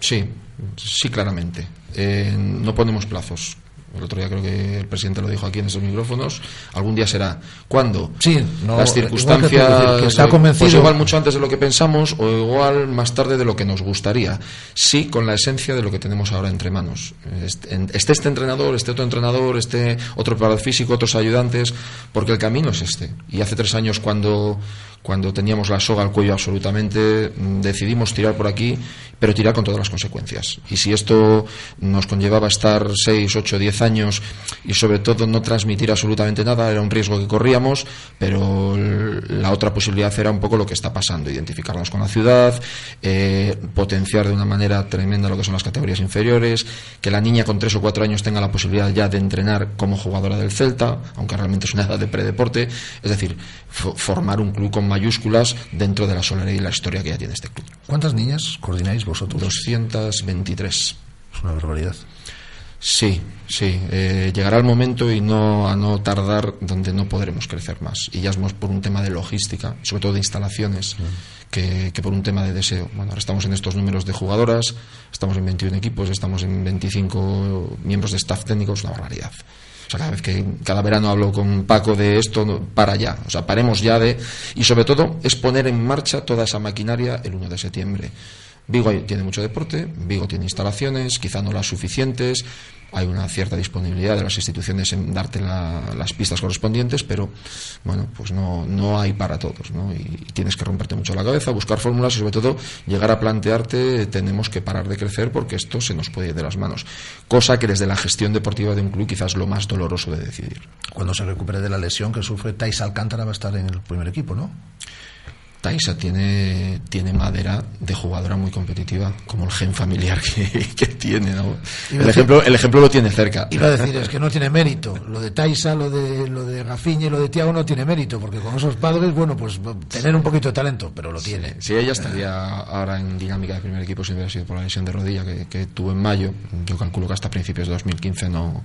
[SPEAKER 8] sí, sí, claramente. Eh, no ponemos plazos. El otro día creo que el presidente lo dijo aquí en estos micrófonos. Algún día será. ¿Cuándo?
[SPEAKER 1] Sí,
[SPEAKER 8] las circunstancias.
[SPEAKER 1] está convencido.
[SPEAKER 8] Pues igual mucho antes de lo que pensamos o igual más tarde de lo que nos gustaría. Sí, con la esencia de lo que tenemos ahora entre manos. Este, este entrenador, este otro entrenador, este otro preparador físico, otros ayudantes, porque el camino es este. Y hace tres años cuando cuando teníamos la soga al cuello absolutamente, mm, decidimos tirar por aquí, pero tirar con todas las consecuencias. Y si esto nos conllevaba estar seis, ocho, diez años y sobre todo no transmitir absolutamente nada, era un riesgo que corríamos, pero la otra posibilidad era un poco lo que está pasando, identificarnos con la ciudad, eh, potenciar de una manera tremenda lo que son las categorías inferiores, que la niña con tres o cuatro años tenga la posibilidad ya de entrenar como jugadora del Celta, aunque realmente es una edad de predeporte, es decir, formar un club mayúsculas dentro de la soledad y la historia que ya tiene este club.
[SPEAKER 1] ¿Cuántas niñas coordináis vosotros?
[SPEAKER 8] 223.
[SPEAKER 1] Es una barbaridad.
[SPEAKER 8] Sí, sí. Eh, llegará el momento y no a no tardar donde no podremos crecer más. Y ya es más por un tema de logística, sobre todo de instalaciones, mm. que, que, por un tema de deseo. Bueno, ahora estamos en estos números de jugadoras, estamos en 21 equipos, estamos en 25 miembros de staff técnico, es una barbaridad. O sea, cada vez que cada verano hablo con Paco de esto, para ya. O sea, paremos ya de. Y sobre todo es poner en marcha toda esa maquinaria el 1 de septiembre. Vigo tiene mucho deporte, Vigo tiene instalaciones, quizá no las suficientes, hay una cierta disponibilidad de las instituciones en darte las pistas correspondientes, pero bueno, pues no, no hay para todos, ¿no? Y, tienes que romperte mucho la cabeza, buscar fórmulas y sobre todo llegar a plantearte tenemos que parar de crecer porque esto se nos puede ir de las manos. Cosa que desde la gestión deportiva de un club quizás lo más doloroso de decidir.
[SPEAKER 1] Cuando se recupere de la lesión que sufre Tais Alcántara va a estar en el primer equipo, ¿no?
[SPEAKER 8] Taisa tiene, tiene madera de jugadora muy competitiva, como el gen familiar que, tiene. El, ejemplo, el ejemplo lo tiene cerca.
[SPEAKER 1] Iba a decir, es que no tiene mérito. Lo de Taisa, lo de, lo de Rafinha y lo de Tiago no tiene mérito, porque con esos padres, bueno, pues tener un poquito de talento, pero lo tiene.
[SPEAKER 8] Si ella estaría ahora en dinámica de primer equipo si hubiera sido por la lesión de rodilla que, que tuvo en mayo. Yo calculo que hasta principios de 2015 no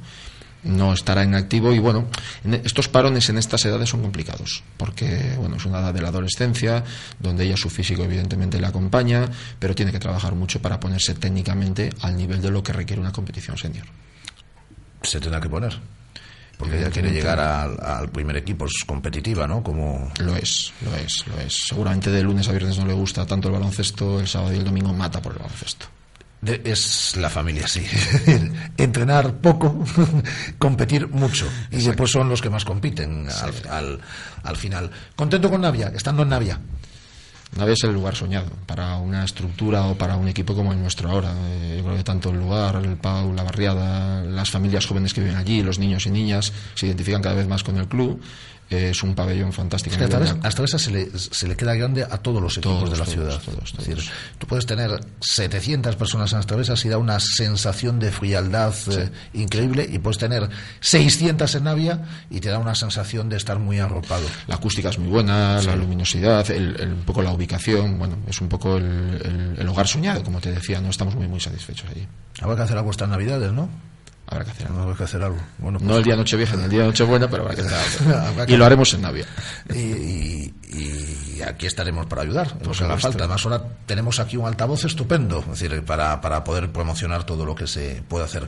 [SPEAKER 8] no estará en activo y bueno, estos parones en estas edades son complicados porque bueno, es una edad de la adolescencia donde ella su físico evidentemente le acompaña, pero tiene que trabajar mucho para ponerse técnicamente al nivel de lo que requiere una competición senior.
[SPEAKER 1] Se tendrá que poner. Porque ella quiere llegar al, primer equipo, es competitiva, ¿no? Como...
[SPEAKER 8] Lo es, lo es, lo es. Seguramente de lunes a viernes no le gusta tanto el baloncesto, el sábado y el domingo mata por el baloncesto
[SPEAKER 1] es la familia, sí. Entrenar poco, competir mucho. Y después son los que más compiten al, al, final. ¿Contento con Navia? Estando en Navia.
[SPEAKER 8] Navia es el lugar soñado para una estructura o para un equipo como el nuestro ahora. Eh, yo creo que tanto el lugar, el PAU, la barriada, las familias jóvenes que viven allí, los niños y niñas, se identifican cada vez más con el club es un pabellón fantástico.
[SPEAKER 1] Es que hasta, esa se le, se le, queda grande a todos los equipos de la ciudad. es decir, tú puedes tener 700 personas en las travesas y da una sensación de frialdad eh, increíble y puedes tener 600 en Navia y te da una sensación de estar muy arropado.
[SPEAKER 8] La acústica es muy buena, la luminosidad, el, un poco la ubicación, bueno, es un poco el, el, hogar soñado, como te decía, no estamos muy muy satisfechos allí.
[SPEAKER 1] Habrá que hacer algo estas navidades, ¿no?
[SPEAKER 8] Habrá que hacer algo.
[SPEAKER 1] Habrá que hacer algo.
[SPEAKER 8] Bueno, no el día Nochevieja ni el día Nochebuena, pero habrá que hacer algo. y lo haremos en Navia.
[SPEAKER 1] Y, aquí estaremos para ayudar, lo que falta. Además, ahora tenemos aquí un altavoz estupendo, es decir, para, para poder promocionar todo lo que se puede hacer.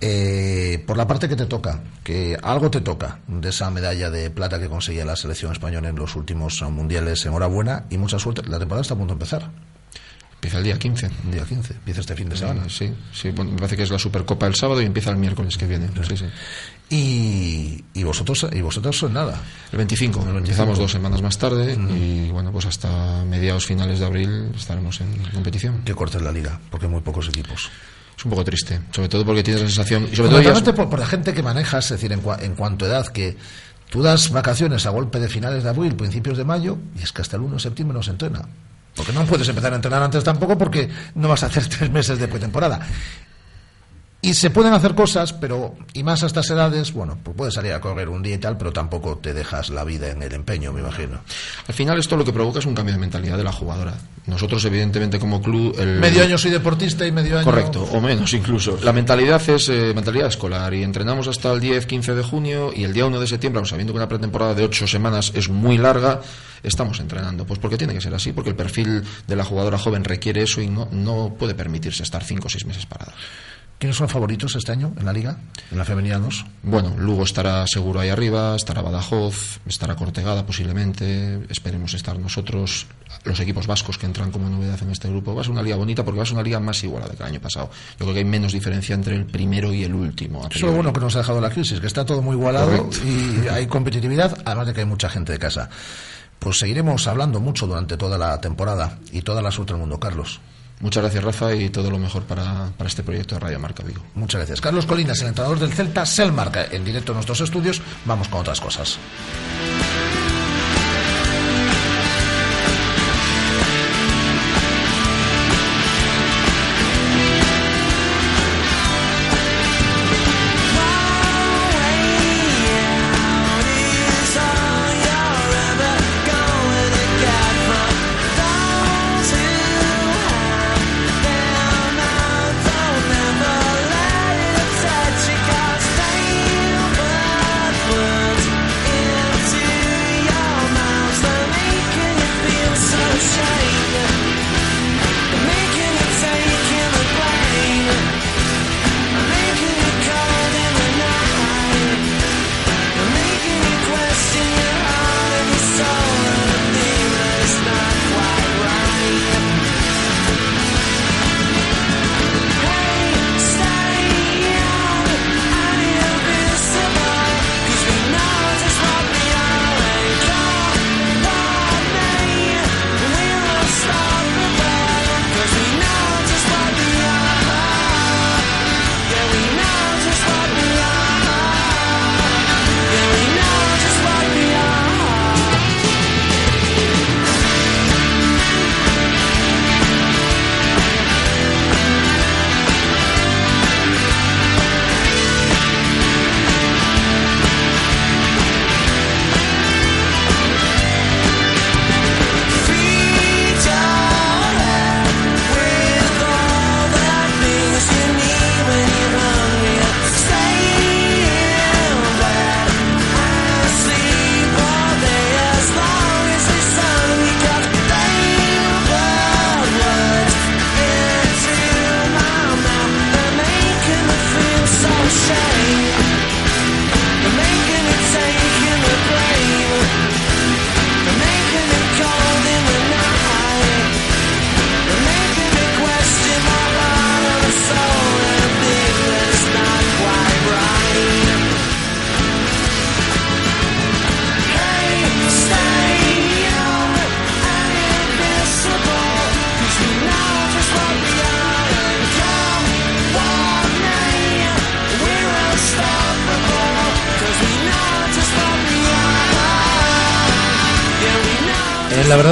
[SPEAKER 1] Eh, por la parte que te toca, que algo te toca de esa medalla de plata que conseguía la selección española en los últimos mundiales, enhorabuena y mucha suerte. La temporada está a punto de empezar.
[SPEAKER 8] Empieza el día 15.
[SPEAKER 1] El día 15, empieza este fin de semana.
[SPEAKER 8] sí, sí me parece que es la Supercopa el sábado y empieza el miércoles que viene. Sí, sí.
[SPEAKER 1] Y, y, vosotros y vosotros son nada.
[SPEAKER 8] El 25. Empezamos dos semanas más tarde y bueno, pues hasta mediados finales de abril estaremos en competición.
[SPEAKER 1] ¿Qué corta es la liga? Porque hay muy pocos equipos.
[SPEAKER 8] Es un poco triste, sobre todo porque tienes la sensación.
[SPEAKER 1] Y sobre todo por, por, la gente que manejas, es decir, en, en cuanto a edad, que tú das vacaciones a golpe de finales de abril, principios de mayo, y es que hasta el 1 de septiembre no se entrena. Porque no puedes empezar a entrenar antes tampoco porque no vas a hacer tres meses de pretemporada. Y se pueden hacer cosas, pero, y más a estas edades, bueno, pues puedes salir a correr un día y tal, pero tampoco te dejas la vida en el empeño, me imagino.
[SPEAKER 8] Al final esto lo que provoca es un cambio de mentalidad de la jugadora. Nosotros, evidentemente, como club... El...
[SPEAKER 1] Medio año soy deportista y medio año...
[SPEAKER 8] Correcto, o menos incluso. La mentalidad es eh, mentalidad escolar y entrenamos hasta el 10-15 de junio y el día 1 de septiembre, sabiendo que una pretemporada de ocho semanas es muy larga, estamos entrenando. Pues porque tiene que ser así, porque el perfil de la jugadora joven requiere eso y no, no puede permitirse estar cinco o seis meses parada.
[SPEAKER 1] ¿Quiénes son favoritos este año en la liga, en la femenina 2?
[SPEAKER 8] Bueno, Lugo estará seguro ahí arriba, estará Badajoz, estará Cortegada posiblemente, esperemos estar nosotros, los equipos vascos que entran como novedad en este grupo. Va a ser una liga bonita porque va a ser una liga más igualada que el año pasado. Yo creo que hay menos diferencia entre el primero y el último.
[SPEAKER 1] Eso es lo bueno que nos ha dejado la crisis, que está todo muy igualado y hay competitividad, además de que hay mucha gente de casa. Pues seguiremos hablando mucho durante toda la temporada y toda la suerte del mundo, Carlos.
[SPEAKER 8] Muchas gracias, Rafa, y todo lo mejor para, para, este proyecto de Radio Marca Vigo.
[SPEAKER 1] Muchas gracias. Carlos Colinas, el entrenador del Celta, Selmarca, en directo en nuestros estudios. Vamos con otras cosas.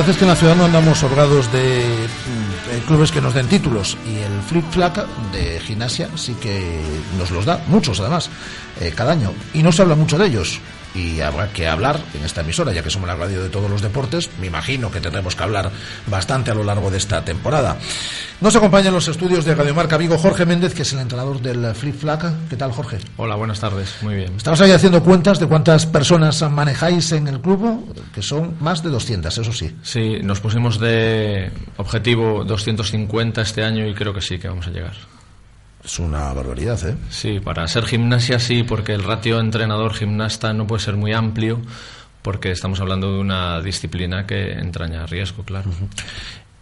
[SPEAKER 1] Verdad es que en la ciudad no andamos sobrados de mm, clubes que nos den títulos y el Flip Flag de gimnasia sí que nos los da, muchos además, eh, cada año. Y no se habla mucho de ellos y habrá que hablar en esta emisora, ya que somos la radio de todos los deportes, me imagino que tendremos que hablar bastante a lo largo de esta temporada. Nos acompaña en los estudios de Radio Marca Vigo Jorge Méndez, que es el entrenador del Flip Flag. ¿Qué tal, Jorge?
[SPEAKER 9] Hola, buenas tardes, muy bien.
[SPEAKER 1] Estamos ahí haciendo cuentas de cuántas personas manejáis en el club, que son más de 200, eso sí.
[SPEAKER 9] Sí, nos pusimos de objetivo 250 este año y creo que sí que vamos a llegar.
[SPEAKER 1] Es una barbaridad, ¿eh?
[SPEAKER 9] Sí, para ser gimnasia sí, porque el ratio entrenador-gimnasta no puede ser muy amplio, porque estamos hablando de una disciplina que entraña riesgo, claro.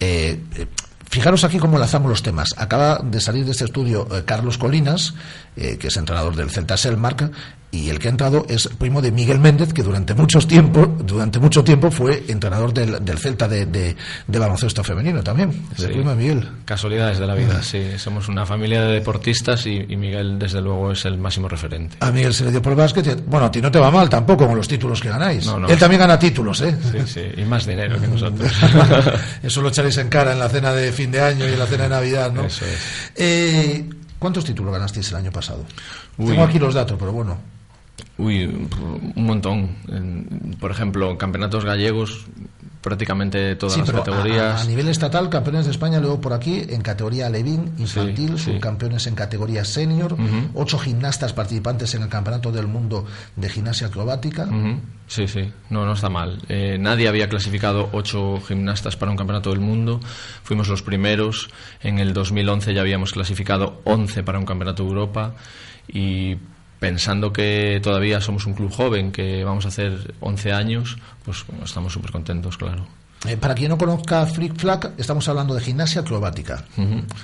[SPEAKER 1] Eh, eh, fijaros aquí cómo lanzamos los temas. Acaba de salir de este estudio eh, Carlos Colinas, que es entrenador del Celta Selmark, y el que ha entrado es primo de Miguel Méndez, que durante muchos tiempo, durante mucho tiempo fue entrenador del, del Celta de, de, baloncesto femenino también.
[SPEAKER 9] Sí. primo de Miguel. Casualidades de la vida, sí. Somos una familia de deportistas y, Miguel, desde luego, es el máximo referente.
[SPEAKER 1] A Miguel se le dio por el básquet. Bueno, a ti no te va mal tampoco con los títulos que ganáis. Él también gana títulos, ¿eh?
[SPEAKER 9] Sí, sí. Y más dinero que nosotros.
[SPEAKER 1] Eso lo echaréis en cara en la cena de fin de año y en la cena de Navidad, ¿no?
[SPEAKER 9] Eso es.
[SPEAKER 1] Eh, ¿Cuántos títulos ganasteis el año pasado? Tengo aquí los datos, pero bueno.
[SPEAKER 9] Uy, un montón. Por ejemplo, campeonatos gallegos, prácticamente todas las categorías.
[SPEAKER 1] A, nivel estatal, campeones de España, luego por aquí, en categoría Levín, infantil, subcampeones en categoría senior, ocho gimnastas participantes en el Campeonato del Mundo de Gimnasia Acrobática.
[SPEAKER 9] Sí, sí, no, no está mal. Eh, nadie había clasificado ocho gimnastas para un Campeonato del Mundo. Fuimos los primeros. En el 2011 ya habíamos clasificado once para un Campeonato de Europa. Y pensando que todavía somos un club joven, que vamos a hacer 11 años, pues estamos súper contentos, claro.
[SPEAKER 1] Eh, para quien no conozca Flick Flag, estamos hablando de gimnasia acrobática.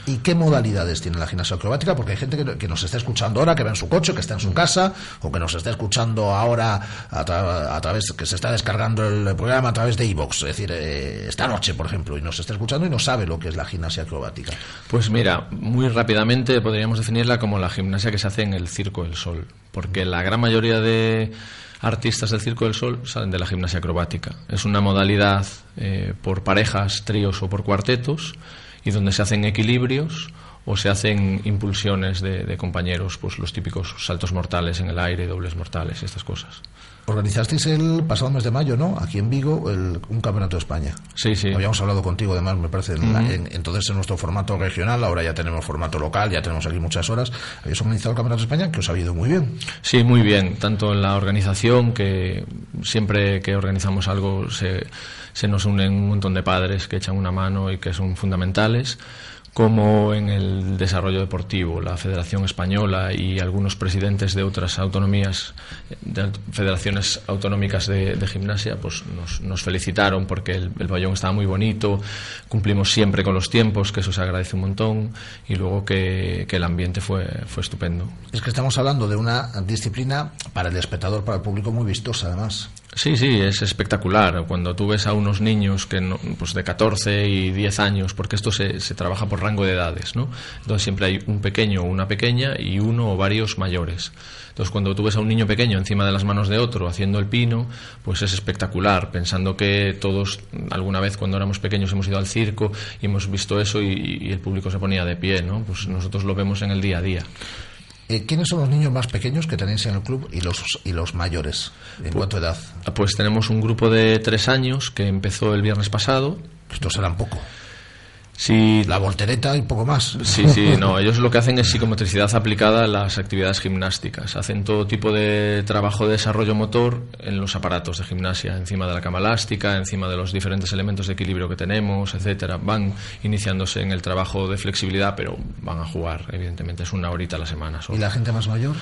[SPEAKER 1] ¿Y qué modalidades tiene la gimnasia acrobática? Porque hay gente que, nos está escuchando ahora, que va en su coche, que está en su casa, o que nos está escuchando ahora a, través, que se está descargando el programa a través de iVoox, es decir, eh, esta noche, por ejemplo, y nos está escuchando y no sabe lo que es la gimnasia acrobática.
[SPEAKER 9] Pues mira, muy rápidamente podríamos definirla como la gimnasia que se hace en el Circo del Sol, porque la gran mayoría de artistas del Circo del Sol salen de la gimnasia acrobática. Es una modalidad eh, por parejas, tríos o por cuartetos y donde se hacen equilibrios o se hacen impulsiones de, de compañeros, pues los típicos saltos mortales en el aire, dobles mortales, estas cosas.
[SPEAKER 1] Organizasteis el pasado mes de mayo, ¿no? Aquí en Vigo, el, un campeonato de España.
[SPEAKER 9] Sí, sí.
[SPEAKER 1] Habíamos hablado contigo, además, me parece, entonces en nuestro formato regional, ahora ya tenemos formato local, ya tenemos aquí muchas horas. Habéis organizado el campeonato de España, que os ha ido muy bien.
[SPEAKER 9] Sí, muy bien. Tanto en la organización, que siempre que organizamos algo se, se nos unen un montón de padres que echan una mano y que son fundamentales como en el desarrollo deportivo. La Federación Española y algunos presidentes de otras autonomías, de federaciones autonómicas de, gimnasia, pues nos, felicitaron porque el, el estaba muy bonito, cumplimos siempre con los tiempos, que eso se agradece un montón, y luego que, que el ambiente fue, fue estupendo.
[SPEAKER 1] Es que estamos hablando de una disciplina para el espectador, para el público muy vistosa, además.
[SPEAKER 9] Sí, sí, es espectacular. Cuando tú ves a unos niños que pues de 14 y 10 años, porque esto se, se, trabaja por rango de edades, ¿no? Entonces siempre hay un pequeño o una pequeña y uno o varios mayores. Entonces cuando tú ves a un niño pequeño encima de las manos de otro haciendo el pino, pues es espectacular, pensando que todos alguna vez cuando éramos pequeños hemos ido al circo y hemos visto eso y, y el público se ponía de pie, ¿no? Pues nosotros lo vemos en el día a día.
[SPEAKER 1] Eh, ¿Quiénes son los niños más pequeños que tenéis en el club y los, y los mayores? ¿En pues, cuánto edad?
[SPEAKER 9] Pues tenemos un grupo de tres años que empezó el viernes pasado.
[SPEAKER 1] Estos serán poco. Sí. La voltereta y poco más.
[SPEAKER 9] Sí, sí, no. Ellos lo que hacen es psicomotricidad aplicada a las actividades gimnásticas. Hacen todo tipo de trabajo de desarrollo motor en los aparatos de gimnasia, encima de la cama elástica, encima de los diferentes elementos de equilibrio que tenemos, etcétera. Van iniciándose en el trabajo de flexibilidad, pero van a jugar, evidentemente. Es una horita a la semana.
[SPEAKER 1] ¿Y la gente más mayor?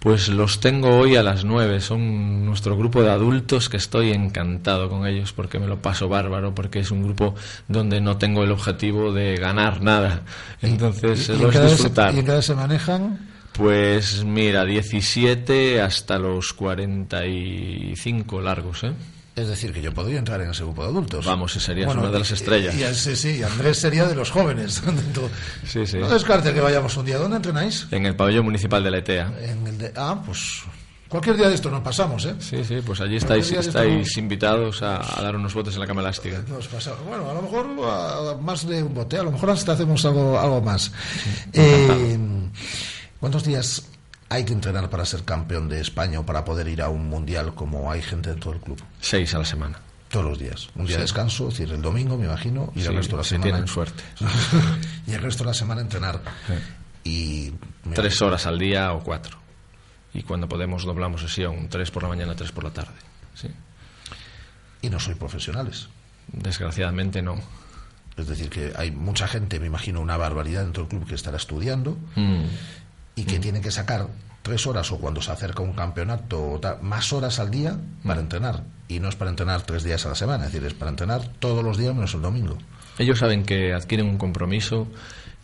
[SPEAKER 9] Pues los tengo hoy a las nueve. Son nuestro grupo de adultos que estoy encantado con ellos porque me lo paso bárbaro, porque es un grupo donde no tengo el objetivo de ganar nada. Entonces,
[SPEAKER 1] ¿Y,
[SPEAKER 9] los disfrutar.
[SPEAKER 1] ¿Y en qué se manejan?
[SPEAKER 9] Pues mira, 17 hasta los 45 largos, ¿eh?
[SPEAKER 1] Es decir, que yo podría entrar en ese grupo de adultos.
[SPEAKER 9] Vamos, serías bueno, una de las estrellas.
[SPEAKER 1] Y, y, sí, sí, Andrés sería de los jóvenes.
[SPEAKER 9] sí, sí.
[SPEAKER 1] No descarte que vayamos un día. ¿Dónde entrenáis?
[SPEAKER 9] En el pabellón municipal de la ETEA.
[SPEAKER 1] En el de... Ah, pues cualquier día de esto nos pasamos, ¿eh?
[SPEAKER 9] Sí, sí, pues allí estáis, estáis invitados a, a, dar unos botes en la cama elástica.
[SPEAKER 1] Nos pasamos. Bueno, a lo mejor a, más de un bote, a lo mejor hasta hacemos algo, algo más. Eh, ¿Cuántos días hay que entrenar para ser campeón de España o para poder ir a un mundial como hay gente de todo el club?
[SPEAKER 9] Seis a la semana.
[SPEAKER 1] Todos los días. Un día de descanso, es decir, el domingo, me imagino, y
[SPEAKER 9] sí,
[SPEAKER 1] el resto de la
[SPEAKER 9] si
[SPEAKER 1] semana.
[SPEAKER 9] tienen suerte.
[SPEAKER 1] y el resto de la semana entrenar.
[SPEAKER 9] Y Tres imagino... horas al día o cuatro. Y cuando podemos doblamos sesión, tres por la mañana, tres por la tarde. Sí.
[SPEAKER 1] Y no soy profesionales.
[SPEAKER 9] Desgraciadamente no.
[SPEAKER 1] Es decir, que hay mucha gente, me imagino, una barbaridad dentro del club que estará estudiando.
[SPEAKER 9] Mm
[SPEAKER 1] y que tiene que sacar tres horas o cuando se acerca un campeonato más horas al día para entrenar y no es para entrenar tres días a la semana es decir es para entrenar todos los días menos el domingo
[SPEAKER 9] ellos saben que adquieren un compromiso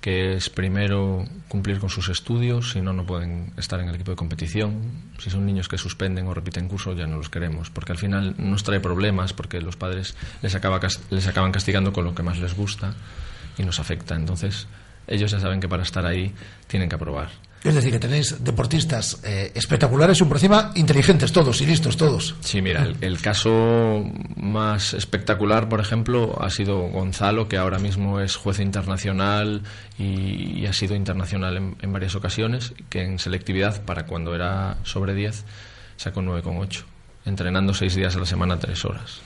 [SPEAKER 9] que es primero cumplir con sus estudios, si no, no pueden estar en el equipo de competición. Si son niños que suspenden o repiten curso, ya no los queremos, porque al final nos trae problemas, porque los padres les, acaba, les acaban castigando con lo que más les gusta y nos afecta. Entonces, ellos ya saben que para estar ahí tienen que aprobar.
[SPEAKER 1] Es decir, que tenéis deportistas eh, espectaculares y por encima inteligentes todos y listos todos.
[SPEAKER 9] Sí, mira, el, el, caso más espectacular, por ejemplo, ha sido Gonzalo, que ahora mismo es juez internacional y, y ha sido internacional en, en, varias ocasiones, que en selectividad, para cuando era sobre 10, sacó 9,8, entrenando seis días a la semana, tres horas.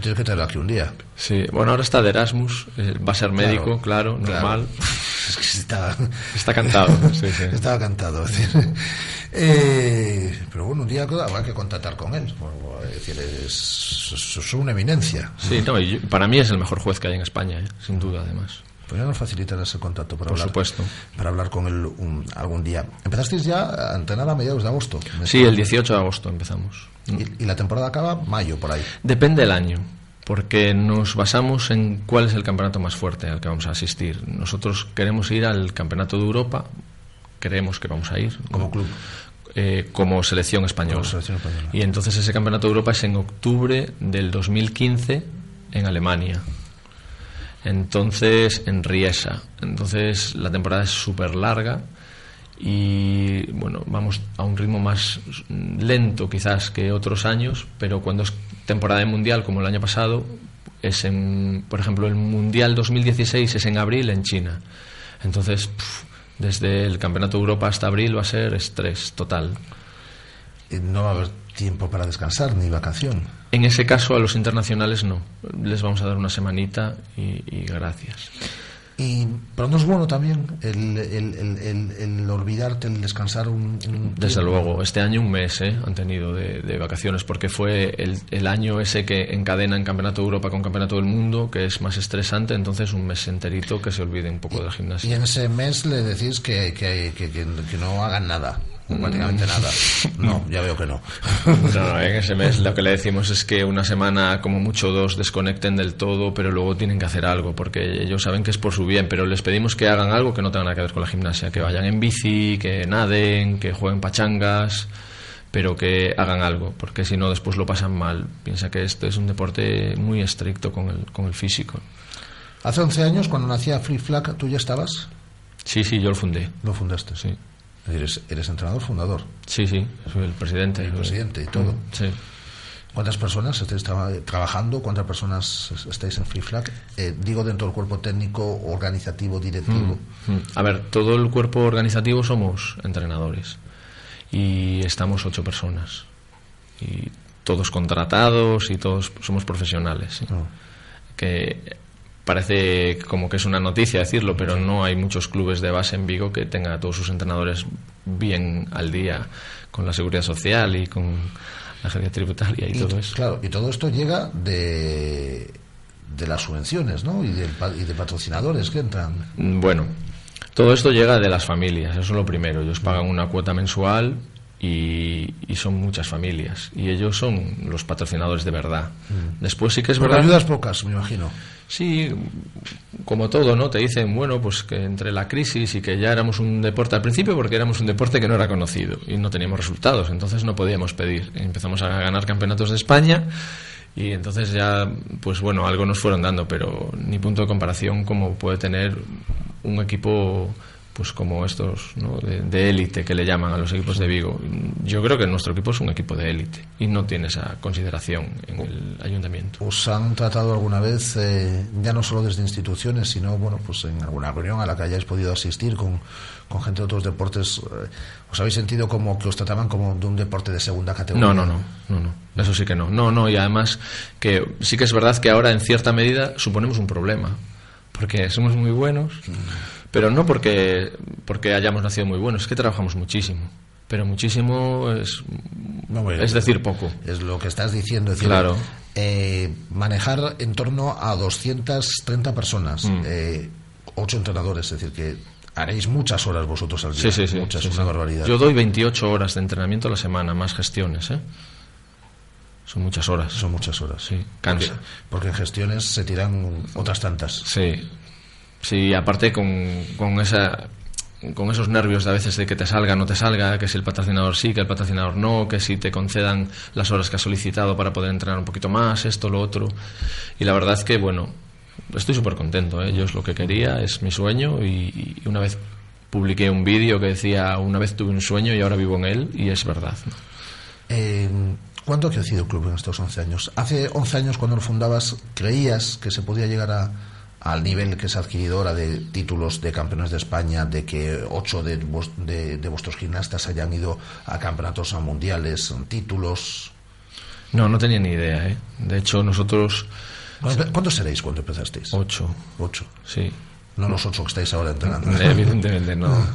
[SPEAKER 1] Tienes que tenerlo aquí un día.
[SPEAKER 9] Sí, bueno, ahora está de Erasmus, eh, va a ser médico, claro, claro normal.
[SPEAKER 1] Claro. Es que está,
[SPEAKER 9] está cantado. sí, sí.
[SPEAKER 1] Estaba cantado. Es decir, eh, pero bueno, un día habrá que contactar con él. Es decir, es, es, una eminencia.
[SPEAKER 9] Sí, no, y para mí es el mejor juez que hay en España, ¿eh? sin duda, además.
[SPEAKER 1] Pues ya nos facilitarás el contacto para
[SPEAKER 9] Por
[SPEAKER 1] hablar,
[SPEAKER 9] supuesto.
[SPEAKER 1] para hablar con él un, algún día. ¿Empezasteis ya a entrenar a mediados de agosto?
[SPEAKER 9] Sí, el 18 de agosto empezamos.
[SPEAKER 1] ¿Y, ¿Y, la temporada acaba mayo, por ahí?
[SPEAKER 9] Depende del año porque nos basamos en cuál es el campeonato más fuerte al que vamos a asistir. Nosotros queremos ir al Campeonato de Europa, creemos que vamos a ir.
[SPEAKER 1] Como club.
[SPEAKER 9] Eh, como, selección española.
[SPEAKER 1] como selección española.
[SPEAKER 9] Y entonces ese Campeonato de Europa es en octubre del 2015 en Alemania. Entonces en Riesa. Entonces la temporada es súper larga y bueno, vamos a un ritmo más lento quizás que otros años, pero cuando es temporada de mundial como el año pasado, es en, por ejemplo, el mundial 2016 es en abril en China. Entonces, pff, desde el Campeonato de Europa hasta abril va a ser estrés total.
[SPEAKER 1] No va a haber tiempo para descansar ni vacación.
[SPEAKER 9] En ese caso, a los internacionales no. Les vamos a dar una semanita y, y gracias.
[SPEAKER 1] Y, pero no es bueno también el, el, el, el olvidarte, el descansar un, un
[SPEAKER 9] Desde luego, este año un mes ¿eh? han tenido de, de, vacaciones porque fue el, año ese que encadena en Campeonato de Europa con Campeonato del Mundo, que es más estresante, entonces un mes enterito que se olvide un poco
[SPEAKER 1] y,
[SPEAKER 9] de la gimnasia.
[SPEAKER 1] Y en ese mes le decís que, que, que, que no hagan nada prácticamente nada. No, ya veo que no.
[SPEAKER 9] No, en ese mes lo que le decimos es que una semana, como mucho dos, desconecten del todo, pero luego tienen que hacer algo, porque ellos saben que es por su bien, pero les pedimos que hagan algo que no tenga nada que ver con la gimnasia, que vayan en bici, que naden, que jueguen pachangas, pero que hagan algo, porque si no después lo pasan mal. Piensa que esto es un deporte muy estricto con el, con el físico.
[SPEAKER 1] Hace 11 años, cuando nacía Free Flag, ¿tú ya estabas?
[SPEAKER 9] Sí, sí, yo lo fundé.
[SPEAKER 1] Lo fundaste,
[SPEAKER 9] sí.
[SPEAKER 1] Eres, eres entrenador fundador.
[SPEAKER 9] Sí, sí, soy el presidente.
[SPEAKER 1] El presidente y todo.
[SPEAKER 9] Sí.
[SPEAKER 1] ¿Cuántas personas estáis tra trabajando? ¿Cuántas personas estáis en Free Flag? Eh, digo dentro del cuerpo técnico, organizativo, directivo.
[SPEAKER 9] Mm, mm. A ver, todo el cuerpo organizativo somos entrenadores y estamos ocho personas y todos contratados y todos somos profesionales. ¿sí?
[SPEAKER 1] Oh.
[SPEAKER 9] Que parece como que es una noticia decirlo, pero no hay muchos clubes de base en Vigo que tengan a todos sus entrenadores bien al día con la seguridad social y con la agencia tributaria y, todo eso.
[SPEAKER 1] Claro, y todo esto llega de, de las subvenciones, ¿no? Y de, y de patrocinadores que entran.
[SPEAKER 9] Bueno, todo esto llega de las familias, eso es lo primero. Ellos pagan una cuota mensual y, son muchas familias y ellos son los patrocinadores de verdad. Mm. Después sí que es verdad.
[SPEAKER 1] ayudas pocas, me imagino.
[SPEAKER 9] Sí, como todo, ¿no? Te dicen, bueno, pues que entre la crisis y que ya éramos un deporte al principio porque éramos un deporte que no era conocido y no teníamos resultados, entonces no podíamos pedir. Empezamos a ganar campeonatos de España y entonces ya, pues bueno, algo nos fueron dando, pero ni punto de comparación como puede tener un equipo pues como estos ¿no? de élite que le llaman a los equipos de Vigo. Yo creo que nuestro equipo es un equipo de élite y no tiene esa consideración en el ayuntamiento.
[SPEAKER 1] ¿Os han tratado alguna vez, eh, ya no solo desde instituciones, sino bueno, pues en alguna reunión a la que hayáis podido asistir con, con gente de otros deportes, eh, os habéis sentido como que os trataban como de un deporte de segunda categoría?
[SPEAKER 9] No, no, no, no, no. Eso sí que no. No, no, y además que sí que es verdad que ahora en cierta medida suponemos un problema, porque somos muy buenos. Pero no porque, porque hayamos nacido muy buenos, es que trabajamos muchísimo. Pero muchísimo es, es decir poco.
[SPEAKER 1] Es lo que estás diciendo. Es
[SPEAKER 9] claro.
[SPEAKER 1] Eh, manejar en torno a 230 personas, mm. eh, ocho entrenadores, es decir, que haréis muchas horas vosotros al día.
[SPEAKER 9] Sí, sí, sí.
[SPEAKER 1] Muchas,
[SPEAKER 9] una
[SPEAKER 1] barbaridad.
[SPEAKER 9] Yo doy 28 horas de entrenamiento a la semana, más gestiones, ¿eh? Son muchas horas.
[SPEAKER 1] Son muchas horas.
[SPEAKER 9] Sí, cansa.
[SPEAKER 1] porque en gestiones se tiran otras tantas.
[SPEAKER 9] Sí, Sí, aparte con, con esa con esos nervios de a veces de que te salga, no te salga, que si el patrocinador sí, que el patrocinador no, que si te concedan las horas que has solicitado para poder entrenar un poquito más, esto, lo otro. Y la verdad es que, bueno, estoy súper contento. ¿eh? Yo es lo que quería, es mi sueño y, una vez publiqué un vídeo que decía, una vez tuve un sueño y ahora vivo en él y es verdad.
[SPEAKER 1] Eh, ¿Cuánto ha crecido el club en estos 11 años? Hace 11 años cuando lo fundabas, ¿creías que se podía llegar a al nivel que es adquiridora de títulos de campeones de España, de que ocho de, de, vuestros gimnastas hayan ido a campeonatos mundiales, títulos.
[SPEAKER 9] No, no tenía ni idea. ¿eh? De hecho, nosotros.
[SPEAKER 1] ¿Cuántos seréis cuando empezasteis?
[SPEAKER 9] Ocho.
[SPEAKER 1] Ocho.
[SPEAKER 9] Sí.
[SPEAKER 1] No los ocho que estáis ahora entrenando.
[SPEAKER 9] Evidentemente no.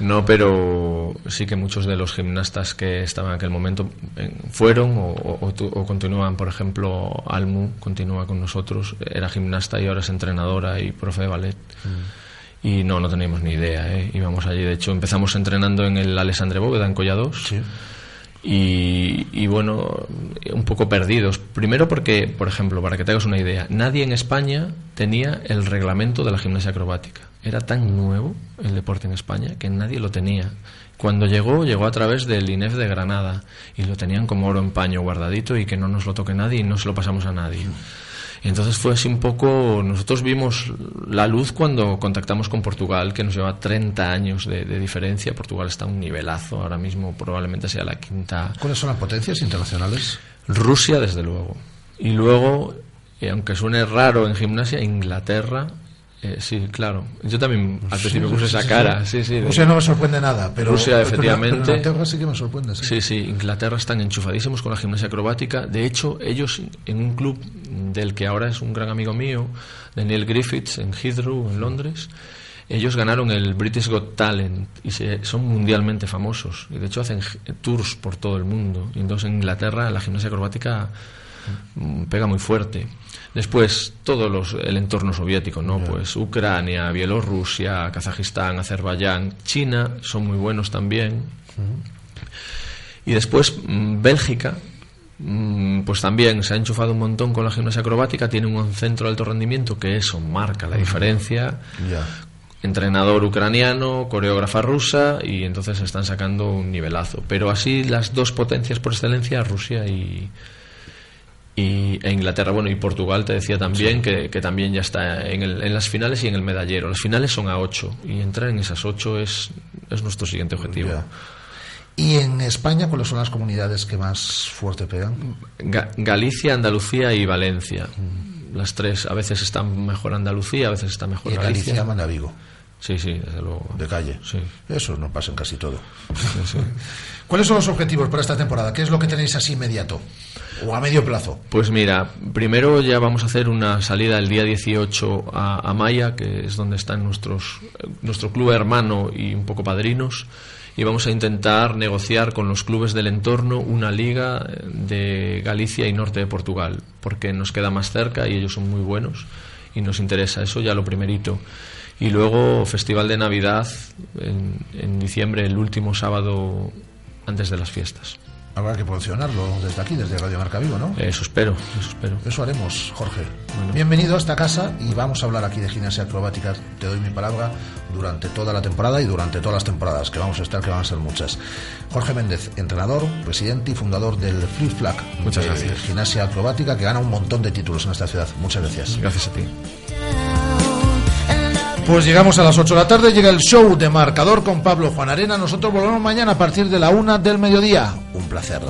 [SPEAKER 9] No, pero sí que muchos de los gimnastas que estaban en aquel momento eh, fueron o, continúan. Por ejemplo, Almu continúa con nosotros. Era gimnasta y ahora es entrenadora y profe de ballet. Mm. Y no, no teníamos ni idea. ¿eh? Íbamos allí. De hecho, empezamos entrenando en el Alessandre Bóveda, en Collados. Sí y, bueno, un poco perdidos. Primero porque, por ejemplo, para que te hagas una idea, nadie en España tenía el reglamento de la gimnasia acrobática. Era tan nuevo el deporte en España que nadie lo tenía. Cuando llegó, llegó a través del INEF de Granada y lo tenían como oro en paño guardadito y que no nos lo toque nadie y no se lo pasamos a nadie. Entonces fue así un poco, nosotros vimos la luz cuando contactamos con Portugal, que nos lleva 30 años de, diferencia. Portugal está a un nivelazo, ahora mismo probablemente sea la quinta.
[SPEAKER 1] ¿Cuáles son las potencias internacionales?
[SPEAKER 9] Rusia, desde luego. Y luego, aunque suene raro en gimnasia, Inglaterra eh, sí, claro. Yo también al principio puse esa cara. Sí, sí,
[SPEAKER 1] Rusia no me sorprende nada, pero.
[SPEAKER 9] Rusia, efectivamente.
[SPEAKER 1] Inglaterra sí que me sorprende.
[SPEAKER 9] Sí. sí, Inglaterra están enchufadísimos con la gimnasia acrobática. De hecho, ellos en un club del que ahora es un gran amigo mío, Daniel Griffiths, en Heathrow, en Londres, ellos ganaron el British Got Talent y son mundialmente famosos. Y de hecho hacen tours por todo el mundo. Y entonces en Inglaterra la gimnasia acrobática mm, pega muy fuerte. Después, todo los, el entorno soviético, ¿no? Pues Ucrania, Bielorrusia, Kazajistán, Azerbaiyán, China, son muy buenos también. Y después, mm, Bélgica, mm, pues también se ha enchufado un montón con la gimnasia acrobática, tiene un centro de alto rendimiento que eso marca la diferencia. Entrenador ucraniano, coreógrafa rusa y entonces están sacando un nivelazo. Pero así las dos potencias por excelencia, Rusia y, y, e Inglaterra, bueno, y Portugal te decía también que, también ya está en, el, en, las finales y en el medallero. Las finales son a ocho y entrar en esas ocho es, es nuestro siguiente objetivo.
[SPEAKER 1] ¿Y en España cuáles son las comunidades que más fuerte pegan?
[SPEAKER 9] Galicia, Andalucía y Valencia. Mm. Las tres, a veces están mejor Andalucía, a veces está mejor
[SPEAKER 1] ¿Y Galicia. Galicia manda Vigo.
[SPEAKER 9] Sí, sí, desde luego.
[SPEAKER 1] De calle.
[SPEAKER 9] Sí.
[SPEAKER 1] Eso no pasa en casi todo. ¿Cuáles son los objetivos para esta temporada? ¿Qué es lo que tenéis así inmediato? ¿O a medio plazo?
[SPEAKER 9] Pues mira, primero ya vamos a hacer una salida el día 18 a, a Maya, que es donde están nuestros, nuestro club hermano y un poco padrinos y vamos a intentar negociar con los clubes del entorno una liga de Galicia y norte de Portugal, porque nos queda más cerca y ellos son muy buenos y nos interesa eso ya lo primerito. Y luego Festival de Navidad en, en diciembre, el último sábado antes de las fiestas.
[SPEAKER 1] Habrá que promocionarlo desde aquí, desde Radio Marca Vivo, ¿no?
[SPEAKER 9] Eso espero, eso espero.
[SPEAKER 1] Eso haremos, Jorge. Bienvenido a esta casa y vamos a hablar aquí de gimnasia acrobática. Te doy mi palabra durante toda la temporada y durante todas las temporadas que vamos a estar, que van a ser muchas. Jorge Méndez, entrenador, presidente y fundador del Flip Flag.
[SPEAKER 9] Muchas
[SPEAKER 1] de
[SPEAKER 9] gracias.
[SPEAKER 1] Gimnasia acrobática que gana un montón de títulos en esta ciudad. Muchas gracias.
[SPEAKER 9] Gracias a ti.
[SPEAKER 1] Pues llegamos a las 8 de la tarde, llega el show de marcador con Pablo Juan Arena. Nosotros volvemos mañana a partir de la 1 del mediodía. Un placer.